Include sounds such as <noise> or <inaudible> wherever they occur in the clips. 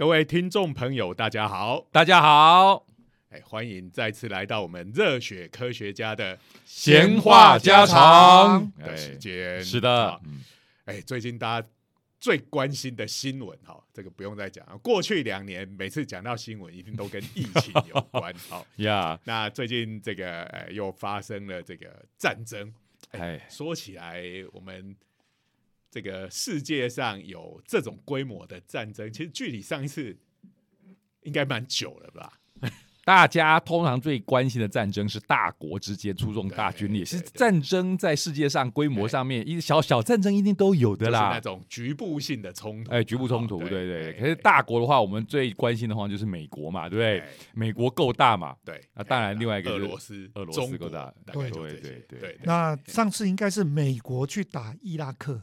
各位听众朋友，大家好！大家好，哎，欢迎再次来到我们热血科学家的闲话家常的时间。是的，哎，最近大家最关心的新闻，哈，这个不用再讲了。过去两年，每次讲到新闻，一定都跟疫情有关。<laughs> 好呀，那最近这个，呃，又发生了这个战争。哎，说起来，我们。这个世界上有这种规模的战争，其实距离上一次应该蛮久了吧？<laughs> 大家通常最关心的战争是大国之间出动大军力，其实战争在世界上规模上面，一小小战争一定都有的啦。是那种局部性的冲突，哎，局部冲突，对对。可是大国的话，我们最关心的话就是美国嘛，对不对？美国够大嘛？对。那当然，另外一个俄罗斯，俄罗斯够大，对对对对。那上次应该是美国去打伊拉克。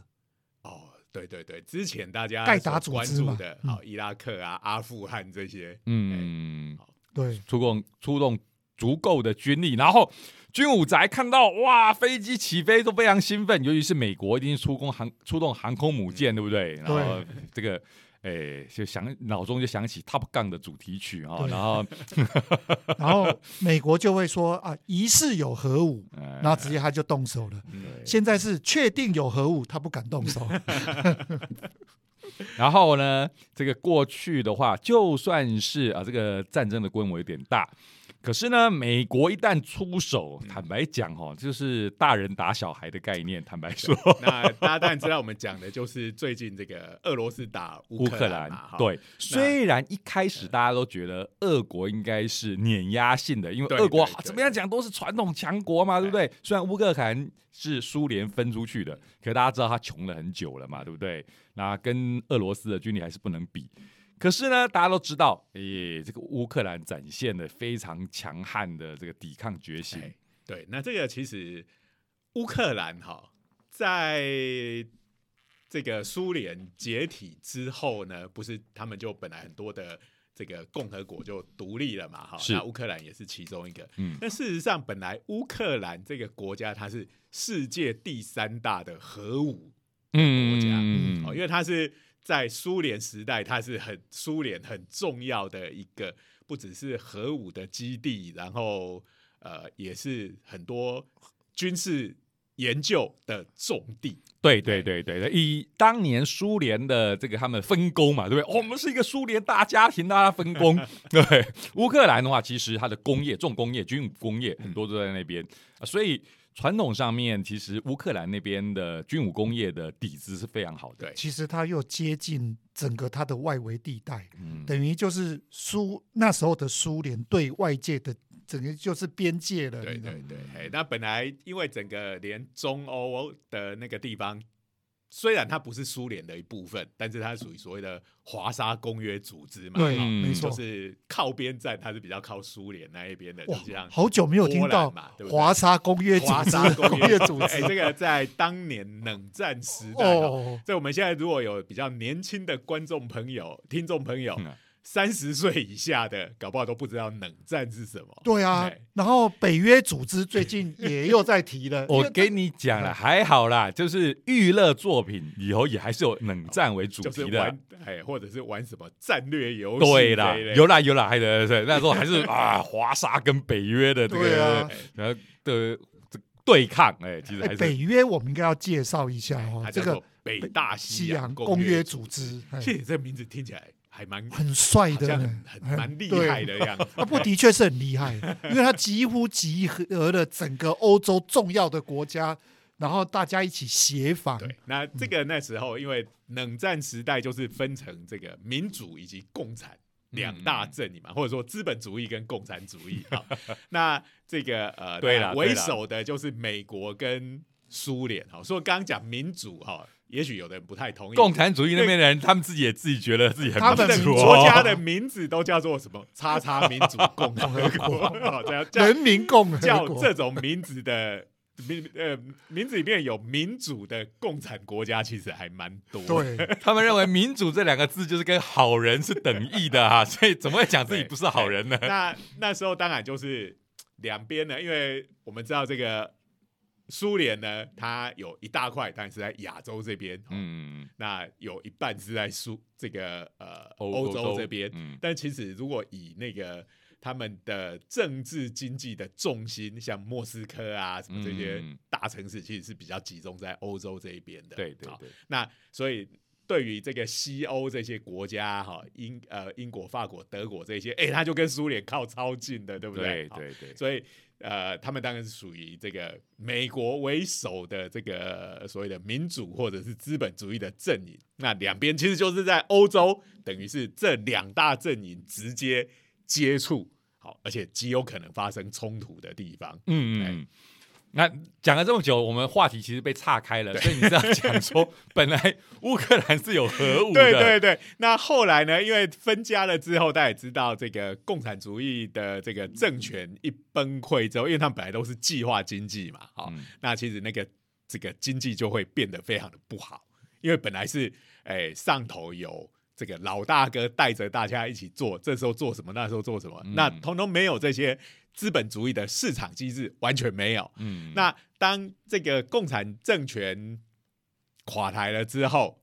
对对对，之前大家盖达关注的，好，伊拉克啊、阿富汗这些，嗯，对，出动出动足够的军力，然后军武宅看到哇，飞机起飞都非常兴奋，尤其是美国一定出攻航出动航空母舰，对不对？然后这个。哎，就想脑中就想起 Top Gun 的主题曲啊，然后然后美国就会说啊，疑似有核武，<laughs> 然后直接他就动手了。现在是确定有核武，他不敢动手。<laughs> 然后呢，这个过去的话，就算是啊，这个战争的规模有点大。可是呢，美国一旦出手，坦白讲哈，就是大人打小孩的概念。<laughs> 坦白说，那大家当然知道，我们讲的就是最近这个俄罗斯打乌克兰。对，虽然一开始大家都觉得俄国应该是碾压性的，因为俄国怎么样讲都是传统强国嘛，对不对？虽然乌克兰是苏联分出去的，可是大家知道他穷了很久了嘛，对不对？那跟俄罗斯的军力还是不能比。可是呢，大家都知道，诶，这个乌克兰展现了非常强悍的这个抵抗决心。对，那这个其实乌克兰哈，在这个苏联解体之后呢，不是他们就本来很多的这个共和国就独立了嘛？哈，那乌克兰也是其中一个。嗯，那事实上，本来乌克兰这个国家它是世界第三大的核武国家，嗯，哦，因为它是。在苏联时代，它是很苏联很重要的一个，不只是核武的基地，然后呃，也是很多军事研究的重地。对对对对以当年苏联的这个他们分工嘛，对不对？我们是一个苏联大家庭，大家分工。<laughs> 对乌克兰的话，其实它的工业、重工业、军武工业很多都在那边所以。传统上面，其实乌克兰那边的军武工业的底子是非常好的。对，其实它又接近整个它的外围地带，等于就是苏那时候的苏联对外界的整个就是边界了。对对对，那本来因为整个连中欧的那个地方。虽然它不是苏联的一部分，但是它属于所谓的华沙公约组织嘛，对，没错，就是靠边站，它是比较靠苏联那一边的。哇，好久没有听到嘛华沙公约组织，<laughs> 公约组织，这个在当年冷战时代，哦，在我们现在如果有比较年轻的观众朋友、听众朋友。三十岁以下的，搞不好都不知道冷战是什么。对啊，然后北约组织最近也又在提了。<laughs> 我跟你讲了，还好啦，就是娱乐作品以后也还是有冷战为主题的，哎，或者是玩什么战略游戏。对啦，有啦有啦，还对对，那时候还是啊，华沙跟北约的这个然后的对抗，哎，其实还是北约，我们应该要介绍一下哦，这个北大西洋公约组织。谢谢，这个名字听起来。还蛮很帅的，很蛮厉害的样子。他不的确是很厉害，因为他几乎集合了整个欧洲重要的国家，然后大家一起协防。对，那这个那时候因为冷战时代就是分成这个民主以及共产两大阵营嘛，或者说资本主义跟共产主义 <laughs> 啊。那这个呃，对了，为首的就是美国跟苏联哈。所以刚刚讲民主哈。也许有的人不太同意，共产主义那边的人，他们自己也自己觉得自己很他们的国家的名字都叫做什么？叉叉民主共和国，<laughs> 人民共和叫这种名字的名呃名字里面有民主的共产国家，其实还蛮多。对 <laughs> 他们认为民主这两个字就是跟好人是等义的哈，<laughs> 所以怎么会讲自己不是好人呢？那那时候当然就是两边呢，因为我们知道这个。苏联呢，它有一大块，但是在亚洲这边，嗯，那有一半是在苏这个呃欧洲这边，嗯，但其实如果以那个他们的政治经济的重心，像莫斯科啊什么这些大城市，其实是比较集中在欧洲这一边的，对对对。那所以对于这个西欧这些国家，哈，英呃英国、法国、德国这些，哎，他就跟苏联靠超近的，对不对？对对。所以。呃，他们当然是属于这个美国为首的这个所谓的民主或者是资本主义的阵营。那两边其实就是在欧洲，等于是这两大阵营直接接触，好，而且极有可能发生冲突的地方。嗯嗯。那讲了这么久，我们话题其实被岔开了，所以你知道讲说，<laughs> 本来乌克兰是有核武的，对对对。那后来呢？因为分家了之后，大家也知道，这个共产主义的这个政权一崩溃之后，因为他们本来都是计划经济嘛，好，那其实那个这个经济就会变得非常的不好，因为本来是哎上头有这个老大哥带着大家一起做，这时候做什么，那时候做什么，那通通没有这些。资本主义的市场机制完全没有。嗯，那当这个共产政权垮台了之后，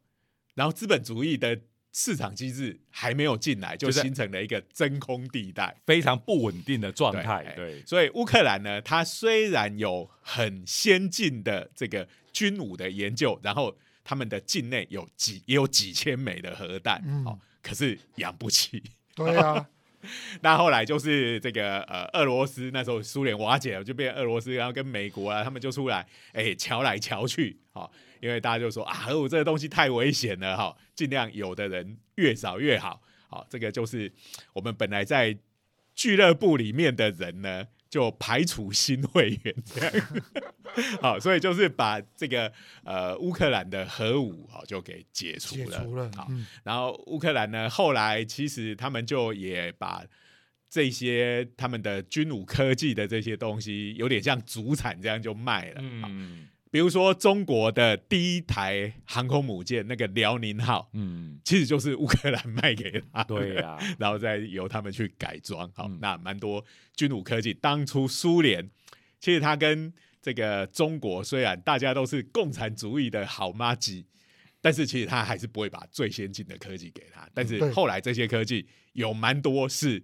然后资本主义的市场机制还没有进来，就形成了一个真空地带，非常不稳定的状态。对，所以乌克兰呢，它虽然有很先进的这个军武的研究，然后他们的境内有几也有几千枚的核弹，哦，可是养不起。对啊。<laughs> 那后来就是这个呃，俄罗斯那时候苏联瓦解了，就变俄罗斯，然后跟美国啊，他们就出来，哎，瞧来瞧去，哈，因为大家就说啊，核武这个东西太危险了，哈，尽量有的人越少越好，好，这个就是我们本来在俱乐部里面的人呢，就排除新会员。这样，好，所以就是把这个呃乌克兰的核武啊就给解除了，好，然后乌克兰呢后来其实他们就也把这些他们的军武科技的这些东西有点像主产这样就卖了，嗯。比如说，中国的第一台航空母舰那个辽宁号，嗯，其实就是乌克兰卖给他，对呀，<laughs> 然后再由他们去改装，好，那蛮多军武科技。当初苏联其实他跟这个中国虽然大家都是共产主义的好妈鸡，但是其实他还是不会把最先进的科技给他。但是后来这些科技有蛮多是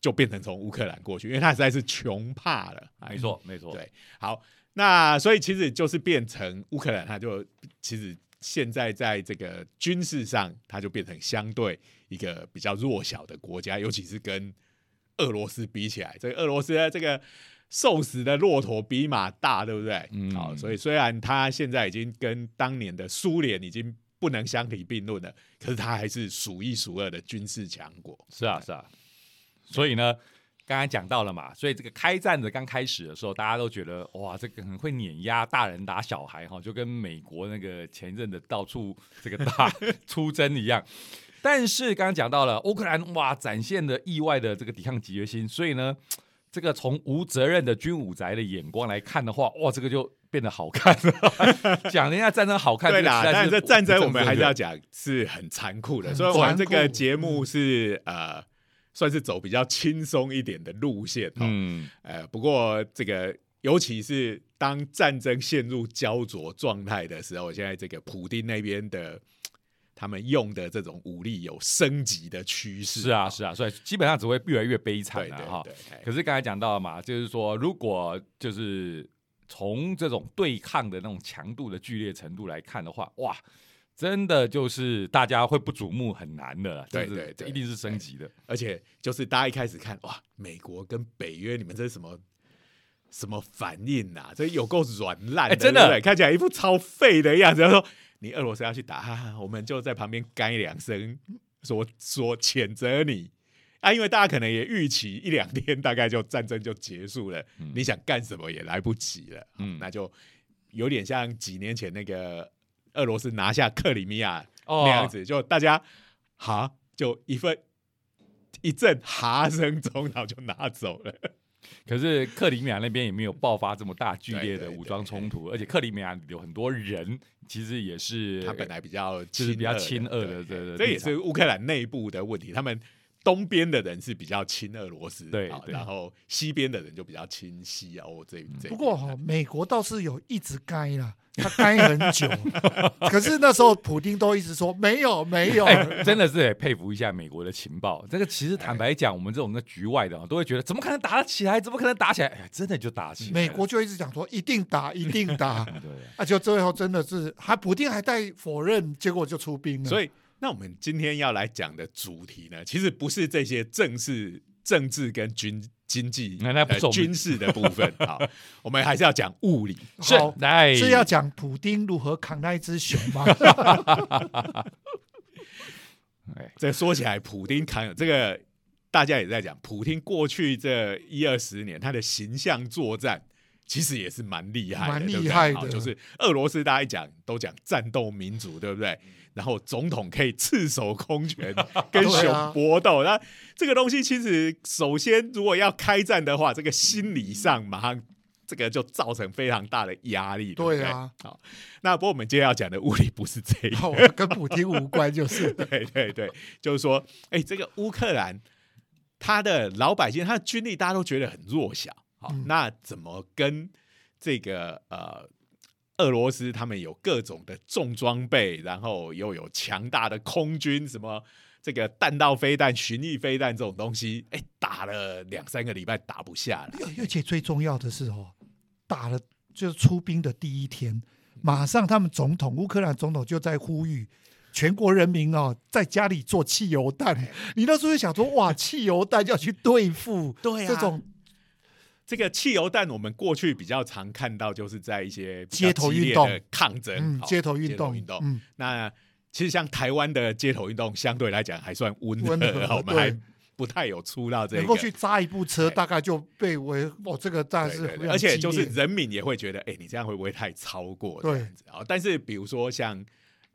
就变成从乌克兰过去，因为他实在是穷怕了。没错，没错，对，好。那所以其实就是变成乌克兰，它就其实现在在这个军事上，它就变成相对一个比较弱小的国家，尤其是跟俄罗斯比起来，这个俄罗斯这个瘦死的骆驼比马大，对不对？嗯。好，所以虽然它现在已经跟当年的苏联已经不能相提并论了，可是它还是数一数二的军事强国。是啊，是啊。所以呢？刚才讲到了嘛，所以这个开战的刚开始的时候，大家都觉得哇，这个很会碾压大人打小孩哈，就跟美国那个前任的到处这个大 <laughs> 出征一样。但是刚刚讲到了乌克兰哇，展现的意外的这个抵抗决心，所以呢，这个从无责任的军武宅的眼光来看的话，哇，这个就变得好看了。<laughs> 讲人家战争好看，对啦，但是这战争我们还是要讲是很残酷的，所以我们这个节目是呃。算是走比较轻松一点的路线，嗯，呃，不过这个尤其是当战争陷入焦灼状态的时候，现在这个普丁那边的他们用的这种武力有升级的趋势，是啊，是啊，所以基本上只会越来越悲惨了哈。可是刚才讲到了嘛，就是说如果就是从这种对抗的那种强度的剧烈程度来看的话，哇。真的就是大家会不瞩目很难的，对对，这一定是升级的。而且就是大家一开始看哇，美国跟北约，你们这是什么什么反应呐？这有够软烂的，真的看起来一副超废的样子。他说你俄罗斯要去打，哈哈我们就在旁边干两声，说说谴责你啊，因为大家可能也预期一两天大概就战争就结束了，你想干什么也来不及了。嗯，那就有点像几年前那个。俄罗斯拿下克里米亚那样子，就大家哈就一份一阵哈声中，然后就拿走了。可是克里米亚那边也没有爆发这么大剧烈的武装冲突，而且克里米亚有很多人，其实也是他本来比较就是比较亲俄的，对对，这也是乌克兰内部的问题。他们东边的人是比较亲俄罗斯，好对对然后西边的人就比较亲西欧这这。不过哈、美国倒是有一直该啦，他该很久，<laughs> 可是那时候普丁都一直说没有没有，哎，真的是得佩服一下美国的情报。这个其实坦白讲，我们这种在局外的啊都会觉得，怎么可能打得起来？怎么可能打起来？哎呀，真的就打起来。美国就一直讲说一定打一定打，<laughs> 对，啊，就最后真的是还普丁还带否认，结果就出兵了。所以，那我们今天要来讲的主题呢，其实不是这些政治、政治跟军经济、呃那那不是我们军事的部分。<laughs> 好，我们还是要讲物理。是好来是要讲普丁如何扛那一只熊吗？<laughs> 哎这说起来，普丁扛这个，大家也在讲，普丁过去这一二十年他的形象作战。其实也是蛮厉害的，蛮厉害的。好就是俄罗斯，大家一讲都讲战斗民族，对不对？然后总统可以赤手空拳 <laughs> 跟熊啊。搏斗，那这个东西其实首先如果要开战的话，这个心理上马上这个就造成非常大的压力，对不对？对啊。好，那不过我们今天要讲的物理不是这个，好跟普京无关，就是 <laughs> 对对对，就是说，哎，这个乌克兰，他的老百姓，他的军力大家都觉得很弱小，好，嗯。那怎么跟这个呃俄罗斯他们有各种的重装备，然后又有强大的空军，什么这个弹道飞弹、巡弋飞弹这种东西，哎，打了两三个礼拜打不下来，而且最重要的是哦，打了就是出兵的第一天，马上他们总统乌克兰总统就在呼吁全国人民哦，在家里做汽油弹。你那时候就想说，哇，汽油弹要去对付对啊。这种这个汽油弹，我们过去比较常看到，就是在一些街头运动的抗争、街头运街动运动。嗯那其实像台湾的街头运动，相对来讲还算温和，温和我们还不太有出到这个。能够去扎一部车，大概就被为哦，这个当然是非常对对对而且就是人民也会觉得，哎、你这样会不会太超过这对样子啊？但是比如说像，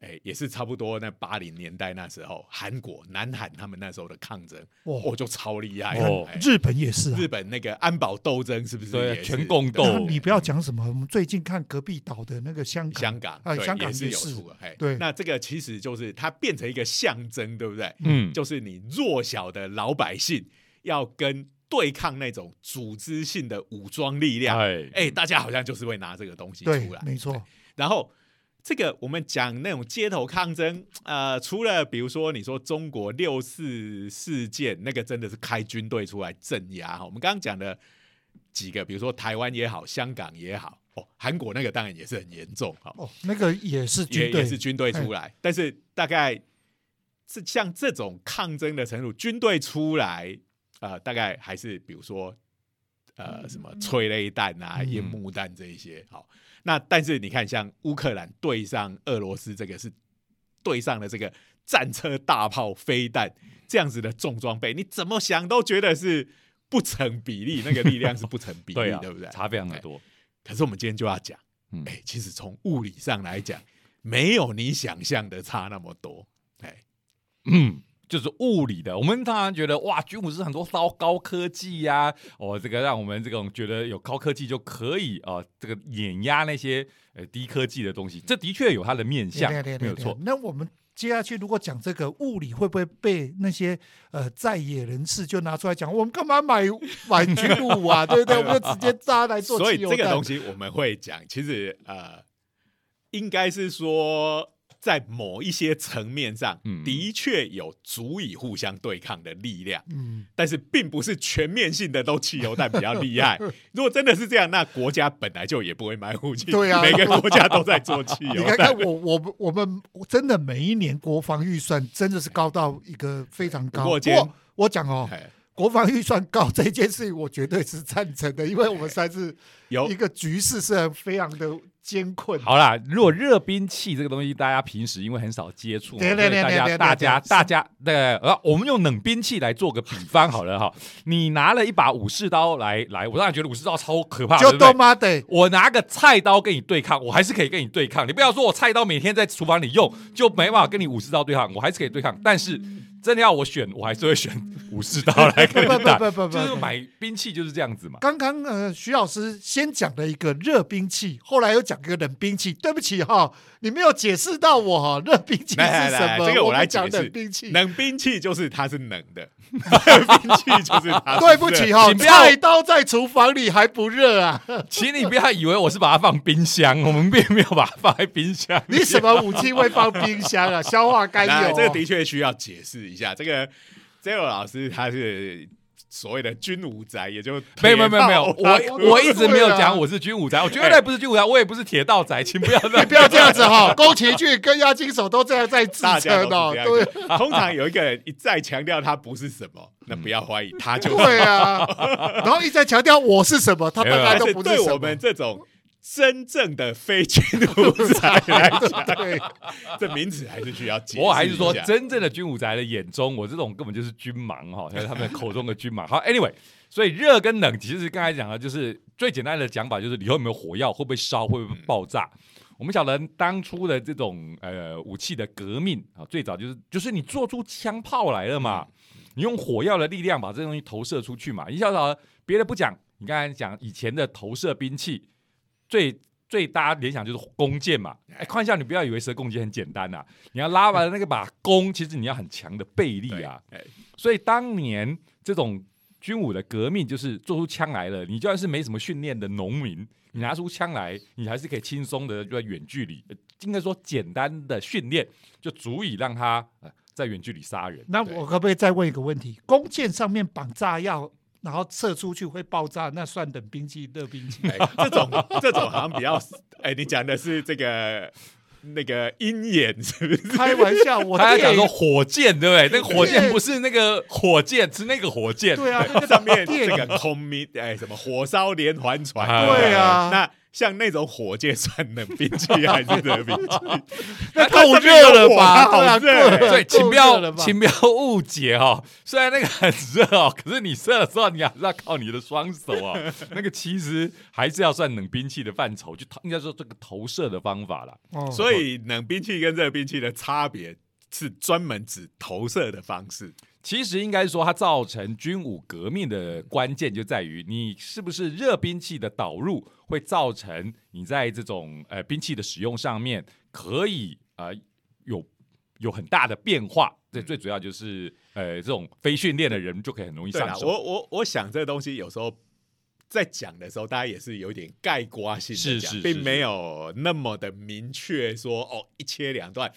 哎、也是差不多那八零年代那时候，韩国、南韩他们那时候的抗争，哦哦，就超厉害。哦。哎日本也是啊。日本那个安保斗争是不是对全共斗。你不要讲什么，我们最近看隔壁岛的那个香港，香港啊香港也是有也是。出的，哎，对。那这个其实就是它变成一个象征，对不对？嗯，就是你弱小的老百姓要跟对抗那种组织性的武装力量，哎。哎，大家好像就是会拿这个东西出来，，没错，然后这个我们讲那种街头抗争，呃，除了比如说你说中国六四事件，那个真的是开军队出来镇压哈。我们刚刚讲的几个，比如说台湾也好，香港也好，哦，韩国那个当然也是很严重哈。哦，那个也是也军队也是军队出来，但是大概是像这种抗争的程度，军队出来，呃，大概还是比如说呃什么催泪弹啊、嗯烟幕弹这一些。好，那但是你看，像乌克兰对上俄罗斯，这个是对上了这个战车、大炮、飞弹这样子的重装备，你怎么想都觉得是不成比例，那个力量是不成比例，<laughs> 对啊，对不对？差非常的多。可是我们今天就要讲，嗯哎、其实从物理上来讲，没有你想象的差那么多。哎，嗯，就是物理的。我们当然觉得哇，军武是很多高高科技呀、哦，这个让我们这种觉得有高科技就可以啊、呃这个碾压那些呃低科技的东西，这的确有它的面向对对，对对没有错。那我们接下去如果讲这个物理，会不会被那些呃在野人士就拿出来讲？我们干嘛买买军武啊？对不对？我们就直接扎来做 <laughs> 所以这个东西我们会讲，其实呃，应该是说在某一些层面上，嗯的确有足以互相对抗的力量。嗯，但是并不是全面性的都汽油弹比较厉害。<laughs> 如果真的是这样，那国家本来就也不会买武器。对啊每个国家都在做汽油弹你看看。我我们我们真的每一年国防预算真的是高到一个非常高。不过我我讲哦，哎国防预算高这件事情，我绝对是赞成的，因为我们实在是有一个局势是很非常的艰困。好啦，如果热兵器这个东西，大家平时因为很少接触，对对对大家大家大家对，呃，我们用冷兵器来做个比方好了哈。你拿了一把武士刀来来，我当然觉得武士刀超可怕，就对不对他妈的，我拿个菜刀跟你对抗，我还是可以跟你对抗。你不要说我菜刀每天在厨房里用，就没办法跟你武士刀对抗，我还是可以对抗。但是真的要我选，我还是会选武士刀来跟不你打。不不不不，就是买兵器就是这样子嘛。刚刚呃，徐老师先讲了一个热兵器，后来又讲一个冷兵器。对不起哈，你没有解释到我哈，热兵器是来来来什么？这个我来讲冷兵器。冷兵器就是它是冷的，兵器就是它。对不起哈、菜刀在厨房里还不热啊！<laughs> 请你不要以为我是把它放冰箱，我们并没有把它放在冰箱。你什么武器会放冰箱啊？消化甘油、<laughs> 哦这个的确需要解释一下。这个 Zero 老师他是所谓的军武宅，也就没有没有没有没有，<laughs> 我我一直没有讲我是军武宅，我绝对不是军武宅，我也不是铁道宅，请不要这样。<laughs> 你不要这样子哈、宫崎骏跟押金手都这样在自称哦，对。通常有一个人一再强调他不是什么，那不要怀疑他就是。对啊，然后一再强调我是什么，他本来都不什么。对我们这种真正的非军武宅来讲，<laughs> 对，这名字还是需要解释。我还是说，真正的军武宅的眼中，我这种根本就是军盲哈，在他们口中的军盲。好，anyway，所以热跟冷，其实刚才讲的就是最简单的讲法，就是里头有没有火药，会不会烧，会不会爆炸。我们晓得当初的这种呃武器的革命啊，最早就是就是你做出枪炮来了嘛，你用火药的力量把这东西投射出去嘛。你晓得别的不讲，你刚才讲以前的投射兵器，最最大家联想就是弓箭嘛。哎，看一下，你不要以为射弓箭很简单呐、你要拉完那个把弓，其实你要很强的背力啊。，哎所以当年这种军武的革命，就是做出枪来了，你就算是没什么训练的农民，你拿出枪来，你还是可以轻松的就在远距离，呃应该说简单的训练就足以让他呃在远距离杀人。那我可不可以再问一个问题？弓箭上面绑炸药，然后射出去会爆炸，那算冷兵器、热兵器？哎 <laughs> 这种这种好像比较，哎，你讲的是这个那个鹰眼是不是？<laughs> 开玩笑，我他要讲说火箭，对不对？那个火箭不是那个火箭，是那个火箭。对啊，那个上面这个空明哎什么火烧连环船，对啊那像那种火箭算冷兵器还是热兵器？<laughs> 那够热了吧？对啊，好热够所以，请不要，请不要误解哦、虽然那个很热哦，<laughs> 可是你射的时候，你还是要靠你的双手哦。<laughs> 那个其实还是要算冷兵器的范畴，就投应该说这个投射的方法啦。哦所以冷兵器跟热兵器的差别是专门指投射的方式。其实应该说，它造成军武革命的关键就在于你是不是热兵器的导入，会造成你在这种呃兵器的使用上面可以呃有有很大的变化。这最主要就是呃这种非训练的人就可以很容易，上手。我我我想这东西有时候在讲的时候，大家也是有点概括性的讲，是是是并没有那么的明确说哦一切两断。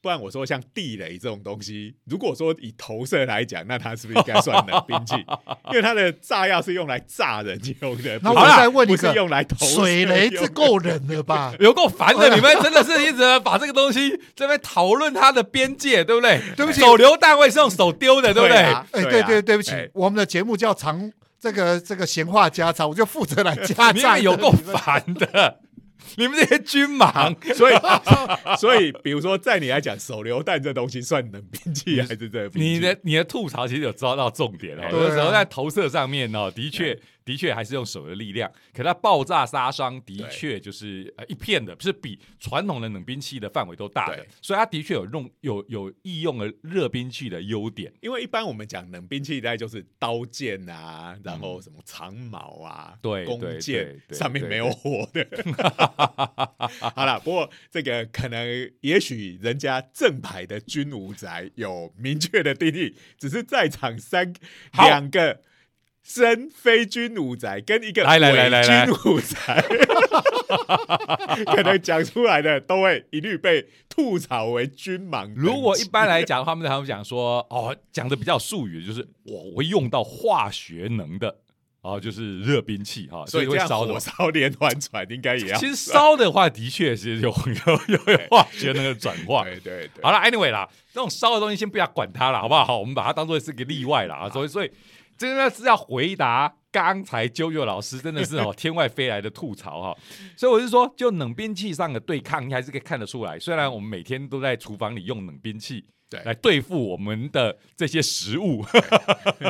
不然我说像地雷这种东西，如果说以投射来讲，那它是不是应该算冷兵器？<laughs> 因为它的炸药是用来炸人用的，那我再问你是用来投水雷，这够冷了吧？<laughs> 有够烦的，你们真的是一直把这个东西这边讨论它的边界，对不对？对不起手榴弹会是用手丢的，对不对？啊哎，对啊对对，不起哎，我们的节目叫长这个这个闲话家常，我就负责来 <laughs> 加你赞。有够烦的，你们这些军盲。所以所以比如说在你来讲，手榴弹这东西算冷兵器还是热兵器？你的你的吐槽其实有抓到重点哦，有的时候在投射上面哦，的确的确还是用手的力量，可它爆炸杀伤的确就是呃一片的，是比传统的冷兵器的范围都大的，所以它的确有用有有易用的热兵器的优点。因为一般我们讲冷兵器，大概就是刀剑啊，然后什么长矛啊，弓箭上面对没有火的。<laughs> 好了，不过这个可能也许人家正牌的军武宅有明确的定义，只是在场三好两个。真非军武宅跟一个来来来来来伪军武宅，<laughs> 可能讲出来的都会一律被吐槽为军盲。如果一般来讲，他们他们讲说哦，讲的比较术语，就是我会用到化学能的，哦，就是热兵器哈，所以会烧的火。烧连环船应该也要其实烧的话，的确是有有有有化学那个转化。<laughs> 对对对，好了，anyway 啦，这种烧的东西先不要管它了，好不好？好，我们把它当做是个例外啦。啊。所以，所以真的是要回答刚才啾啾老师真的是哦 <laughs> 天外飞来的吐槽哈。所以我是说，就冷兵器上的对抗，你还是可以看得出来。虽然我们每天都在厨房里用冷兵器对来对付我们的这些食物，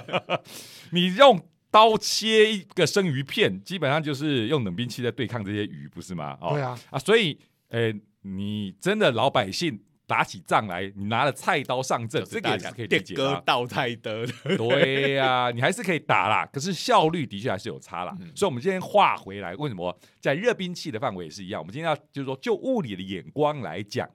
<laughs> 你用。刀切一个生鱼片，基本上就是用冷兵器在对抗这些鱼，不是吗？哦，对啊，啊，所以，呃，你真的老百姓打起仗来，你拿了菜刀上阵，这个也是可以理电解的。哥倒菜的，对呀、你还是可以打啦，可是效率的确还是有差啦。嗯所以，我们今天话回来，为什么在热兵器的范围也是一样？我们今天要就是说，就物理的眼光来讲，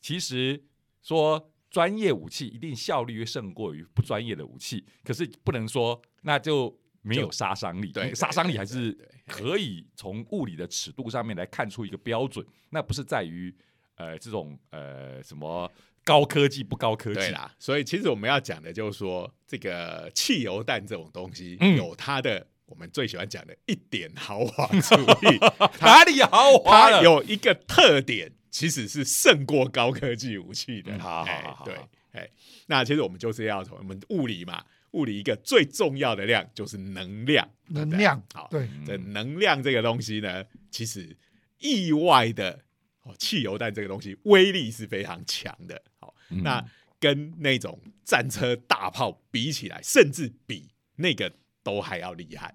其实说专业武器一定效率会胜过于不专业的武器，可是不能说那就没有杀伤力。对，杀伤力还是可以从物理的尺度上面来看出一个标准，那不是在于呃这种呃什么高科技不高科技。对啦，所以其实我们要讲的就是说，这个汽油弹这种东西、嗯。有它的我们最喜欢讲的一点豪华主义，<laughs> 哪里豪华了？它有一个特点，其实是胜过高科技武器的。嗯好好哎好好对好，哎，那其实我们就是要从我们物理嘛，物理一个最重要的量就是能量，能量好，对，这能量这个东西呢，其实意外的哦，汽油弹这个东西威力是非常强的。好，嗯那跟那种战车大炮比起来，甚至比那个都还要厉害。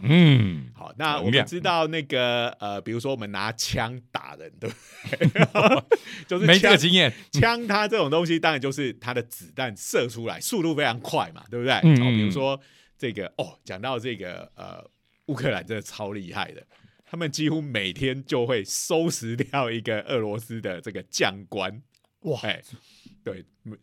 嗯，好，那我们知道那个呃，比如说我们拿枪打人，对不对？就是没这个枪经验，枪它这种东西，当然就是它的子弹射出来速度非常快嘛，对不对？嗯哦，比嗯如说这个哦，讲到这个呃，乌克兰真的超厉害的，他们几乎每天就会收拾掉一个俄罗斯的这个将官，哇，哎，对，嗯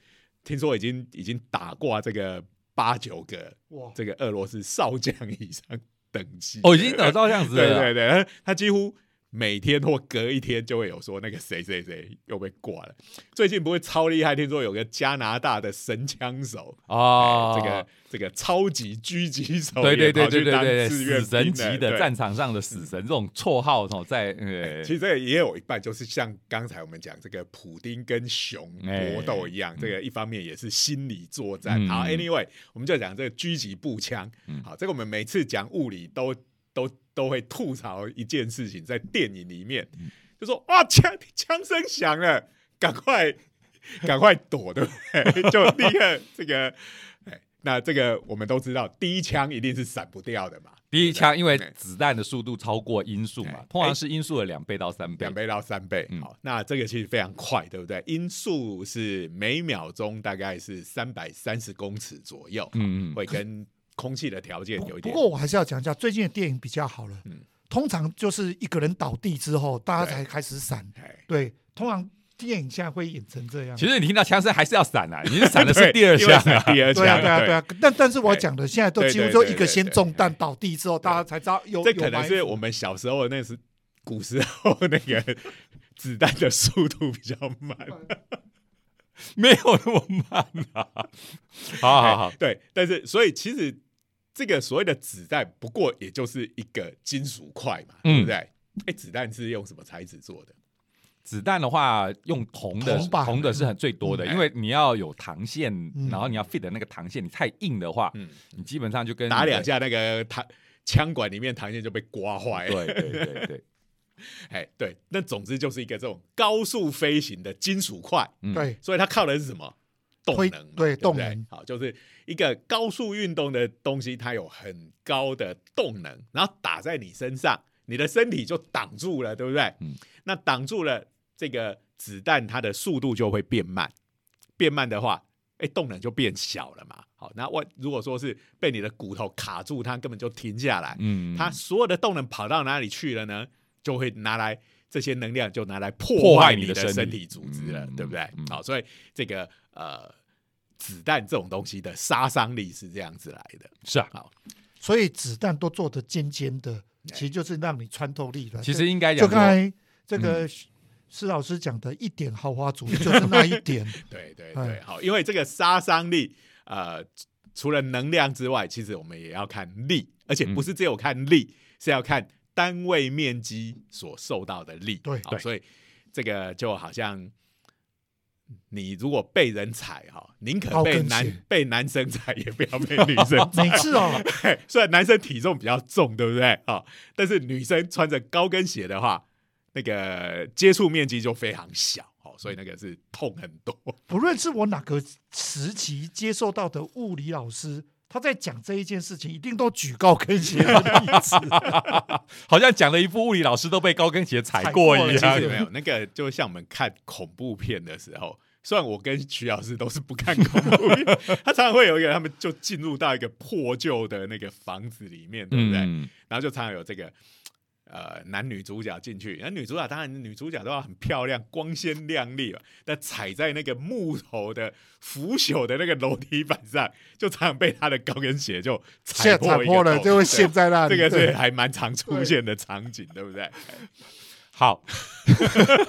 听说已经已经打挂这个八九个哇，这个俄罗斯少将以上等级，哦，已经打到这样子对了。对对，他他几乎每天或隔一天就会有说那个谁谁谁又被挂了。最近不会超厉害，听说有个加拿大的神枪手，哦哎，这个这个超级狙击手，对对对对对对，死神兵级的对战场上的死神这种绰号哦，在呃其实这个也有一半，就是像刚才我们讲这个普丁跟熊搏斗一样，这个一方面也是心理作战。嗯好，anyway，我们就讲这个狙击步枪。嗯好，这个我们每次讲物理都都都会吐槽一件事情，在电影里面嗯就说哇枪枪声响了，赶快 <laughs> 赶快躲，对不对？就立刻这个。哎 <laughs> 那这个我们都知道，第一枪一定是闪不掉的嘛，第一枪，因为子弹的速度超过音速嘛哎，通常是音速的两倍到三倍两。倍到三倍。嗯好，那这个其实非常快，对不对？音速是每秒钟大概是三百三十公尺左右，嗯嗯，会跟空气的条件有一点。不过我还是要讲一下，最近的电影比较好了。嗯通常就是一个人倒地之后，大家才开始闪。哎，对，通常电影现在会演成这样。其实你听到枪声还是要闪啊，<laughs> 你是闪的是第二因为枪啊。是第二对啊，枪，对啊，对啊。但但是我讲的现在都对几乎说对对对一个先中弹倒地之后，大家才知道有这可能是我们小时候那是古时候那个子弹的速度比较慢。<laughs> 没有那么慢啊。<laughs> 好好好哎，对，但是所以其实这个所谓的子弹，不过也就是一个金属块嘛，对不嗯对？哎，子弹是用什么材质做的？子弹的话，用铜的铜铜的是很最多的，嗯因为你要有膛线，嗯然后你要 fit 那个膛线，你太硬的话，嗯，你基本上就跟打两。下，那个膛枪管里面膛线就被刮坏了。对对对对，<laughs> 哎，对，那总之就是一个这种高速飞行的金属块，嗯，对所以它靠的是什么？动推能对动能好，就是一个高速运动的东西，它有很高的动能，然后打在你身上，你的身体就挡住了，对不对？嗯，那挡住了这个子弹，它的速度就会变慢，变慢的话，哎，动能就变小了嘛。好，那我如果说是被你的骨头卡住，它根本就停下来，嗯，它所有的动能跑到哪里去了呢？就会拿来这些能量就拿来破破坏坏你的身身体体组织了，嗯对不对？嗯好，所以这个呃子弹这种东西的杀伤力是这样子来的。是啊。好所以子弹都做的尖尖的，哎其实就是让你穿透力了。其实应该就讲就，刚才这个施老师讲的一点豪华主义，就是那一点。<laughs> 对对哎对，好，因为这个杀伤力呃除了能量之外，其实我们也要看力，而且不是只有看力，是要看单位面积所受到的力。对所以这个就好像。你如果被人踩哈，宁可被男被男生踩，也不要被女生踩。<laughs> 每次哦，<laughs> 嘿虽然男生体重比较重，对不对？啊、但是女生穿着高跟鞋的话，那个接触面积就非常小，哦，所以那个是痛很多。不论是我哪个时期接受到的物理老师，他在讲这一件事情，一定都举高跟鞋的例子。<laughs> 好像讲了一副物理老师都被高跟鞋踩踩过一样。没有，那个就像我们看恐怖片的时候，虽然我跟徐老师都是不看恐怖片，<laughs> 他常常会有一个，他们就进入到一个破旧的那个房子里面，对不对？嗯，然后就常常有这个呃男女主角进去，那女主角当然女主角都要很漂亮、光鲜亮丽嘛，但踩在那个木头的腐朽的那个楼梯板上，就常常被她的高跟鞋就踩破一个破了就会陷在那里。这个是还蛮常出现的场景，对不对？好，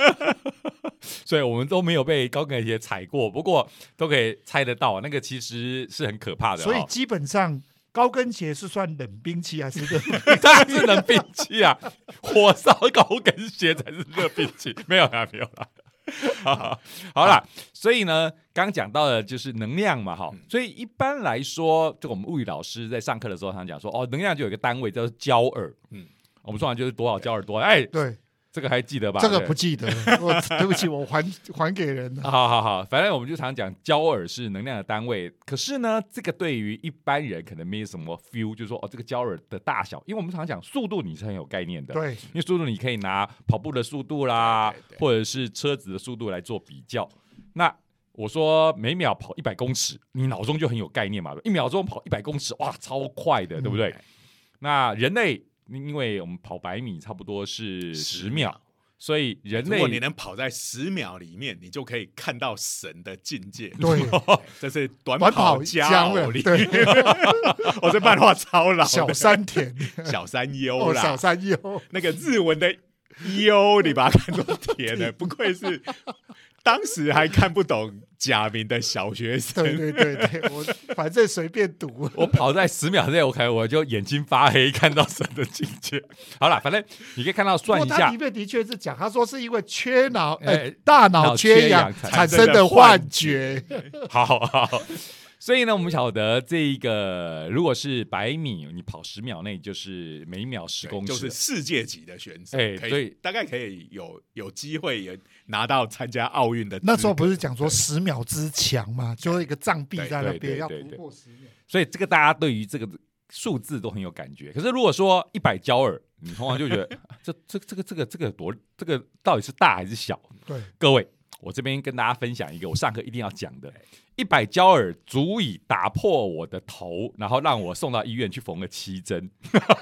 <laughs> 所以我们都没有被高跟鞋踩过，不过都可以猜得到，那个其实是很可怕的、哦。所以基本上高跟鞋是算冷兵器还是热？<laughs> 当然是冷兵器啊，火烧高跟鞋才是热兵器，没有啦，没有啦。好 <laughs> 好啦，所以呢，刚讲到的就是能量嘛，哈，所以一般来说，就我们物理老师在上课的时候，常讲说，哦，能量就有一个单位叫做焦耳，嗯嗯，我们说完就是多少焦耳多，哎，对，这个还记得吧？这个不记得，<laughs> 我对不起，我还还给人了。好好好，反正我们就常讲焦耳是能量的单位。可是呢，这个对于一般人可能没什么 feel，就是说哦，这个焦耳的大小，因为我们常讲速度，你是很有概念的。对，因为速度你可以拿跑步的速度啦，对对对或者是车子的速度来做比较。那我说每秒跑一百公尺，你脑中就很有概念嘛，一秒钟跑一百公尺，哇，超快的，对不对？那人类，因为我们跑百米差不多是十秒，所以人类如果你能跑在十秒里面，你就可以看到神的境界。对，这是短短跑加僵了，偶里对，我这漫画超老，小山田，小山优小山优，那个日文的优，你把它看作甜的，<laughs> 不愧是当时还看不懂假名的小学生。对对对对，<laughs> 我反正随便读。我跑在十秒内，，OK，我就眼睛发黑，看到神的境界。好了，反正你可以看到不算一下过他里，面的确是讲，他说是因为缺脑，哎哎，大脑脑缺缺氧产生的幻觉。<laughs> 好。好好。所以呢，我们晓得这一个，如果是百米，你跑十秒内就是每秒十公尺，就是世界级的选手，所以大概可以有有机会也拿到参加奥运的。那时候不是讲说十秒之强嘛，就是一个障壁在那边要突破十秒。所以这个大家对于这个数字都很有感觉。可是如果说一百焦耳，你通常就觉得啊 <laughs> 这这这个这个这个多这个到底是大还是小？对，各位，我这边跟大家分享一个我上课一定要讲的。一百焦耳足以打破我的头，然后让我送到医院去缝了七针。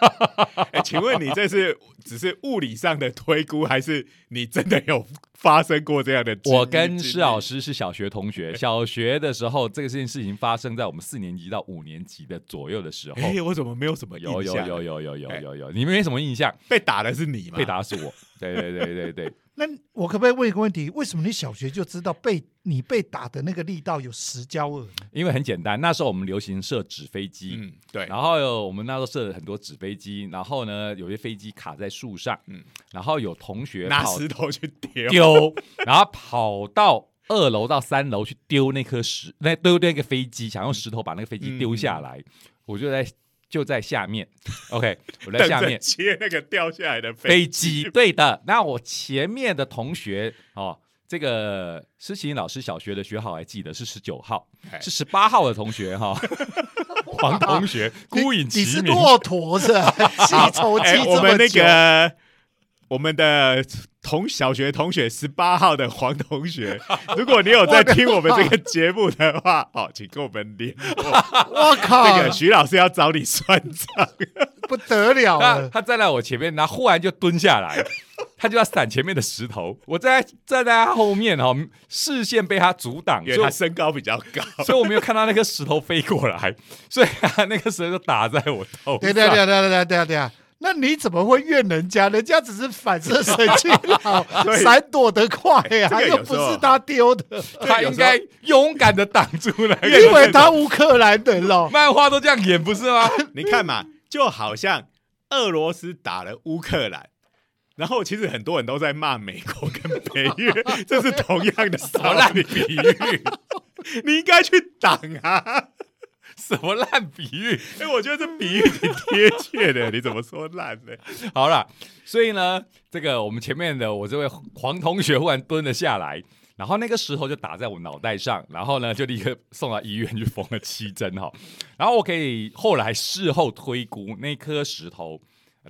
<laughs> 哎，请问你这是只是物理上的推估，还是你真的有发生过这样的？我跟施老师，是小学同学，小学的时候这个件事情发生在我们四年级到五年级的左右的时候。<laughs> 哎，我怎么没有什么印有有象？有有有有哎有有，你们没什么印象？被打的是你吗？被打的是我。对对对对对，那我可不可以问一个问题？为什么你小学就知道被你被打的那个力道有十焦耳？因为很简单，那时候我们流行射纸飞机，嗯，对，然后有我们那时候射了很多纸飞机，然后呢，有些飞机卡在树上，嗯然后有同学拿石头去丢，丢，然后跑到二楼到三楼去丢那颗石，那丢那个飞机，想用石头把那个飞机丢下来，我就在就在下面，OK，我在 <laughs> 下面接那个掉下来的飞机机，。对的。那我前面的同学哦，这个施琴老师小学的学号还记得是十九号，哎是十八号的同学哈、黄同学 <laughs> 孤影你是。骆驼是吧？记仇记哎，这我们那么久，个我们的同小学同学十八号的黄同学，<laughs> 如果你有在听我们这个节目的话，哦，请跟我们联络。我靠这，个徐老师要找你算账。<laughs> 不得了了！他他站在我前面，然后忽然就蹲下来，<laughs> 他就要闪前面的石头。我在站在他后面哈，视线被他阻挡，因为所以他身高比较高，所以我没有看到那颗石头飞过来，所以他那个石头就打在我头对对上。对对对对对。那你怎么会怨人家？人家只是反射神经好，<laughs> 对闪躲得快呀、这个又不是他丢的，他应该勇敢的挡住了。<laughs> 因为他乌克兰人咯。<laughs> 漫画都这样演不是吗？你看嘛，就好像俄罗斯打了乌克兰。然后其实很多人都在骂美国跟北约，这是同样的烂比喻？你应该去挡啊！什么烂比喻？<laughs> 哎，我觉得这比喻挺贴切的，你怎么说烂呢？<laughs> 好了，所以呢，这个我们前面的我这位黄同学忽然蹲了下来，然后那个石头就打在我脑袋上，然后呢就立刻送到医院去缝了七针哈。<laughs> 然后我可以后来事后推估，那颗石头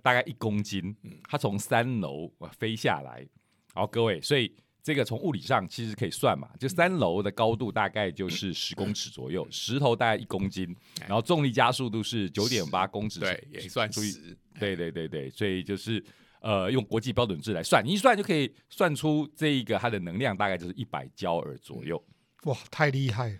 大概一公斤，它从三楼呃飞下来。好，各位，所以这个从物理上其实可以算嘛，就三楼的高度大概就是十公尺左右，石头大概一公斤，然后重力加速度是九点八公尺，对，也算注意十。对对对对，所以就是呃用国际标准制来算，你一算就可以算出这一个它的能量大概就是一百焦耳左右。哇，太厉害了！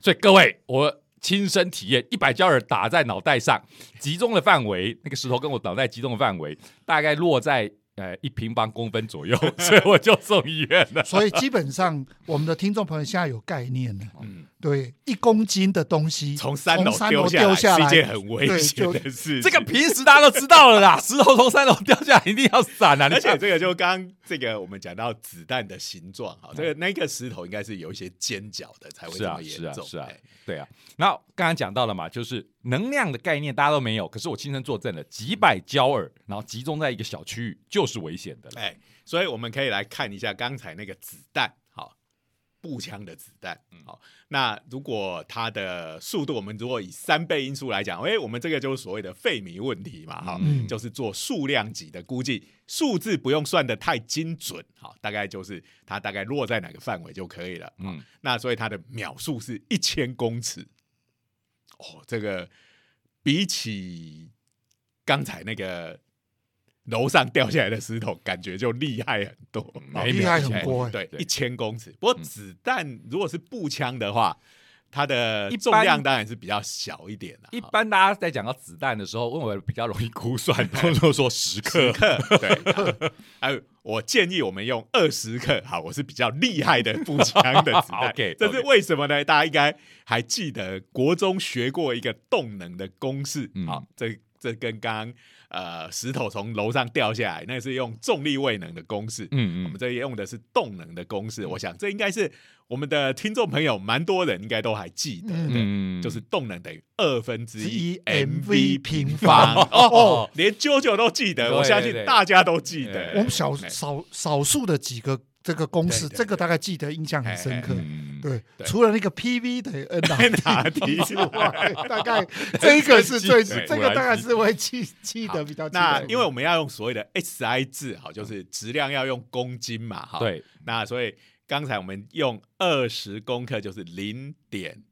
所以各位，我亲身体验，一百焦耳打在脑袋上，集中的范围，那个石头跟我脑袋集中的范围，大概落在呃一平方公分左右，<laughs> 所以我就送医院了。<laughs> 所以基本上，我们的听众朋友现在有概念了。<laughs> 嗯，对，一公斤的东西从三楼丢下来，是一件很危险的事。这个平时大家都知道了啦，石头从三楼掉下来一定要闪啊！而且这个就刚刚这个我们讲到子弹的形状，哈，这个那个石头应该是有一些尖角的才会这是啊么严重。是啊是啊哎对啊，那刚刚讲到了嘛，就是能量的概念大家都没有，可是我亲身作证了，几百焦耳，然后集中在一个小区域就是危险的了。哎，所以我们可以来看一下刚才那个子弹，好，步枪的子弹，好，那如果它的速度，我们如果以三倍音速来讲，哎，我们这个就是所谓的费米问题嘛，哈、嗯。就是做数量级的估计，数字不用算的太精准，好，大概就是它大概落在哪个范围就可以了，嗯嗯，那所以它的秒数是一千公尺，哦，这个比起刚才那个楼上掉下来的石头，感觉就厉害很多，没厉害很多欸。对，对一千公尺。不过子弹如果是步枪的话，它的重量当然是比较小一点啦。一般大家在讲到子弹的时候，问我比较容易估算，<laughs> 都说十克。克对，还 <laughs> 有我建议我们用二十克，好，我是比较厉害的步枪的子弹。<laughs> OK，这是为什么呢？大家应该还记得国中学过一个动能的公式，嗯好，这这跟刚刚呃石头从楼上掉下来，那是用重力位能的公式。嗯我们这里用的是动能的公式，我想这应该是我们的听众朋友蛮多人应该都还记得的，嗯。就是动能等于二分之一 mv 平平方。哦哦，连啾啾都记得，我相信大家都记得。我们少哎少少数的几个这个公式，这个大概记得印象很深刻。嗯，对，除了那个 PV 等于 N 答打 <laughs> 题之外，<laughs> 大概 <laughs> 这个是最对这个大概是会记记得比较。那因为我们要用所谓的 SI 制，好，就是质量要用公斤嘛，哈。。对，那所以刚才我们用二十公克就是零点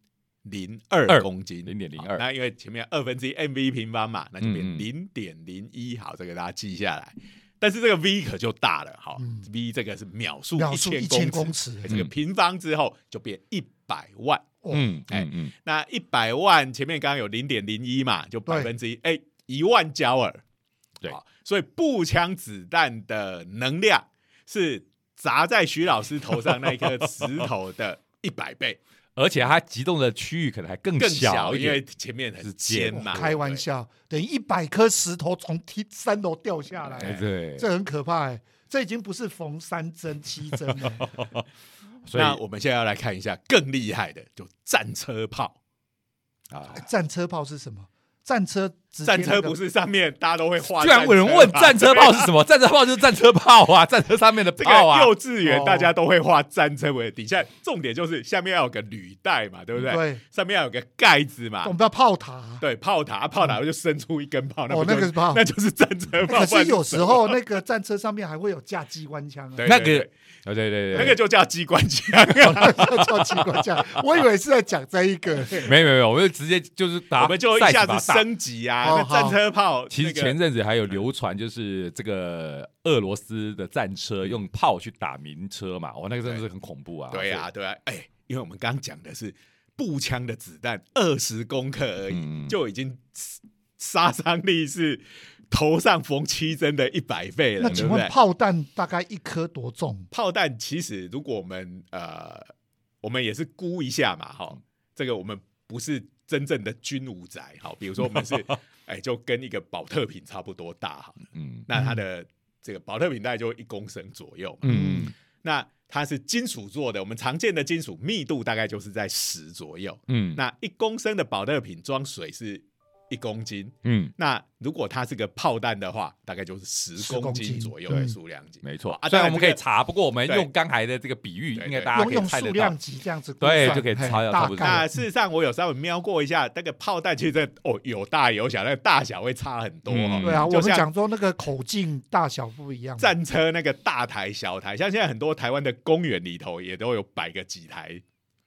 零二二公斤，零点零二那因为前面二分之一 mv 平方嘛，那就变零点零一。好，这个大家记下来。但是这个 v 可就大了，好、嗯。V 这个是秒数秒数一1000公公尺这个平方之后就变一百万。哦。嗯哎嗯嗯，那一百万前面刚刚有零点零一嘛，就百分之一，哎，一万焦耳。对，所以步枪子弹的能量是砸在徐老师头上那颗石头的一百倍，而且它集中的区域可能还更更小因为。前面很是尖尖嘛。开玩笑，等于一百颗石头从梯三楼掉下来，哎对，这很可怕哎。这已经不是缝三针七针了，<laughs> 所以那我们现在要来看一下更厉害的，就战车炮。啊，战车炮是什么？战车战车不是上面大家都会画，居然有人问战车炮是什么？<laughs> 战车炮就是战车炮啊，战车上面的这个炮啊。幼稚园哦大家都会画战车为底下，重点就是下面要有个履带嘛，对不对？对，上面要有个盖子嘛我，们叫炮塔。对，炮塔，炮塔就伸出一根炮，那那个是炮那就是战车炮。可是有时候那个战车上面还会有架机关枪啊，对那个哦，对对对，那个就叫机关枪，<laughs> 叫机关枪。我以为是在讲这一个，没有没有没有，我们就直接就是打，我们就一下子。升级啊。战车炮，其实前阵子还有流传，就是这个俄罗斯的战车用炮去打民车嘛，哇，那个真的是很恐怖啊！对啊，对啊，哎，因为我们刚刚讲的是步枪的子弹二十公克而已，嗯就已经杀伤力是头上缝七针的一百倍了，那请问？炮弹大概一颗多重？炮弹其实如果我们呃，我们也是估一下嘛，哈，这个我们不是真正的军武宅，好，比如说我们是 <laughs> 哎，就跟一个保特瓶差不多大哈，嗯那它的这个保特瓶大概就一公升左右嘛，嗯。那它是金属做的，我们常见的金属密度大概就是在十左右，嗯。那一公升的保特瓶装水是一公斤，嗯，那如果它是个炮弹的话，大概就是十公公斤。斤左右的数量级，没错。啊。虽然我们可以查，不过我们用刚才的这个比喻，对对应该大家可用用以猜得到。数量。级这样子对就可以嘿猜到差不多。那事实上，我有稍微瞄过一下，那个炮弹其实哦有大有小，那个大小会差很多对啊，我们讲说那个口径大小不一样，战车那个大台小台，像现在很多台湾的公园里头也都有摆个几台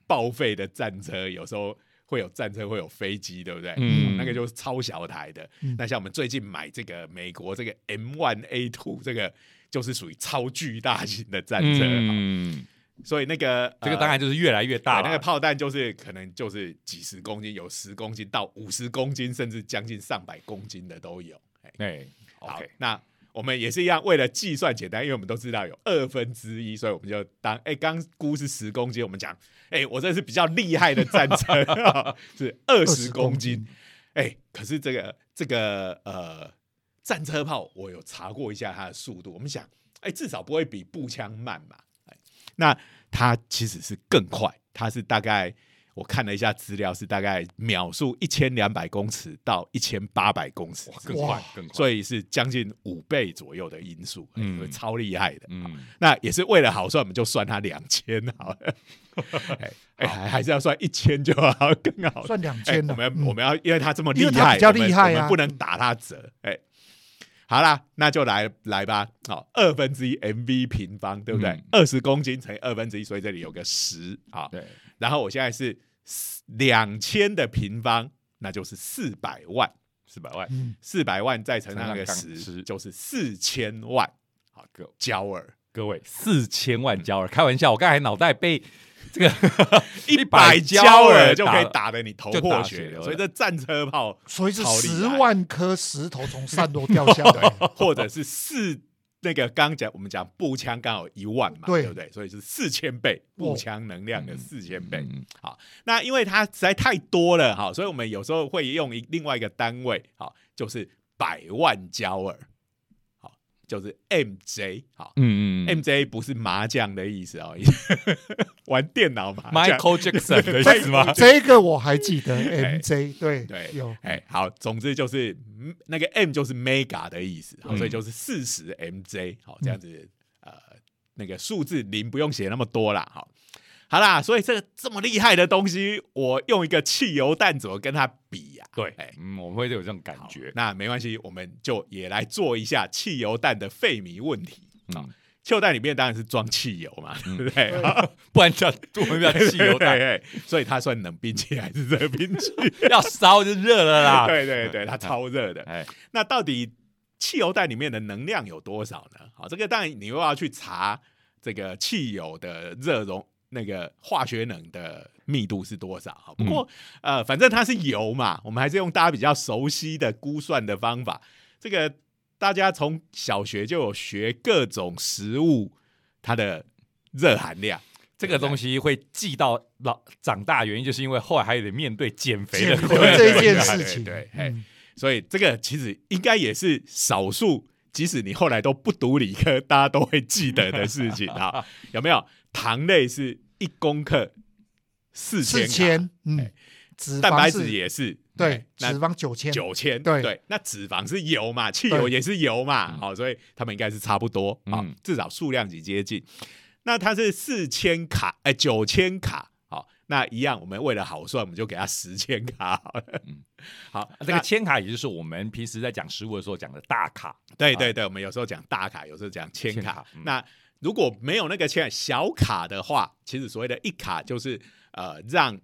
报废的战车，有时候会有战车，会有飞机，对不对？嗯那个就是超小台的。嗯那像我们最近买这个美国这个 M One A Two，这个就是属于超巨大型的战车。嗯，所以那个这个当然就就是越来越大了那个炮弹就是可能就是几十公斤，有十公斤到五十公斤，甚至将近上百公斤的都有。哎哎好那我们也是一样，为了计算简单，因为我们都知道有二分之一，所以我们就当哎，刚估是十公斤，我们讲哎，我这是比较厉害的战车，<laughs> 是二十公斤。哎，可是这个这个呃战车炮，我有查过一下它的速度，我们想，哎，至少不会比步枪慢嘛。哎，那它其实是更快，它是大概我看了一下资料，是大概秒速一千两百公尺到一千八百公尺，更快更快，所以是将近五倍左右的音速，嗯嗯，超厉害的。嗯，那也是为了好算，我们就算它两千好了。<laughs> 还还是要算一千就好，<laughs> 更好。算两哎千了。我们嗯我们要因为它这么厉害，比较厉害啊不能打它折。哎，好啦，那就来来吧。好，二分之一 mv 平方，对不对嗯？二十公斤乘以二分之一，所以这里有个十啊。对，然后我现在是两千的平方，那就是四百万。四百万，嗯，四百万再乘上那个十，就是四千万好，各焦耳，各位四千万焦耳，开玩笑，我刚才脑袋被这个 <laughs> 一100 <laughs> 百焦焦耳耳就可以打打得你头破血流，所以这战车炮所以是十万颗石头从山头掉下来。<laughs> 或者是四那个刚讲我们讲步枪刚好一万嘛，对对不对？所以是四千倍步哦枪能量的嗯四千倍。嗯好，那因为它实在太多了哈，所以我们有时候会用一另外一个单位，好，就是百万焦耳，好，就是 MJ，好。嗯嗯 MJ 不是麻将的意思哦，<laughs> 玩电脑麻将。，Michael Jackson 的意思吗？<laughs> 这个我还记得，<laughs> MJ 对对有哎，好，总之就是嗯那个 M 就是 mega 的意思，所以就是四十 MJ，好，这样子呃，那个数字零不用写那么多啦，好，好啦，所以这个这么厉害的东西，我用一个汽油弹怎么跟它比呀？对哎，嗯，我们会有这种感好觉，那没关系，我们就也来做一下汽油弹的费米问题。嗯，汽油弹里面当然是装汽油嘛，对不对？<laughs> 不然叫我们叫汽油弹，<laughs> 对，对所以它算冷兵器还是热兵器？<laughs> 要烧就热了啦。对对对，它超热的。哎，那到底汽油弹里面的能量有多少呢？好，这个当然你又要去查这个汽油的热容那个化学能的密度是多少。好，不过、呃，反正它是油嘛，我们还是用大家比较熟悉的估算的方法。这个大家从小学就有学各种食物它的热含量。这个东西会记到老长大，原因就是因为后来还得面对减肥的这一件事情，对所以这个其实应该也是少数，即使你后来都不读理科，大家都会记得的事情啊。<laughs> 有没有？糖类是一公克四千，四千，嗯哎，脂蛋白质也是对哎，脂肪九千，九千，对对。那脂肪是油嘛，汽油也是油嘛，好，所以它们应该是差不多啊嗯，至少数量级接近。那它是四千卡，哎，九千卡。好，那一样，我们为了好算，我们就给它十千卡好了。嗯 <laughs> 好，这个千卡，也就是我们平时在讲食物的时候讲的大卡。对对对，我们有时候讲大卡，有时候讲千卡。那如果没有那个千小卡的话，其实所谓的一卡就是呃让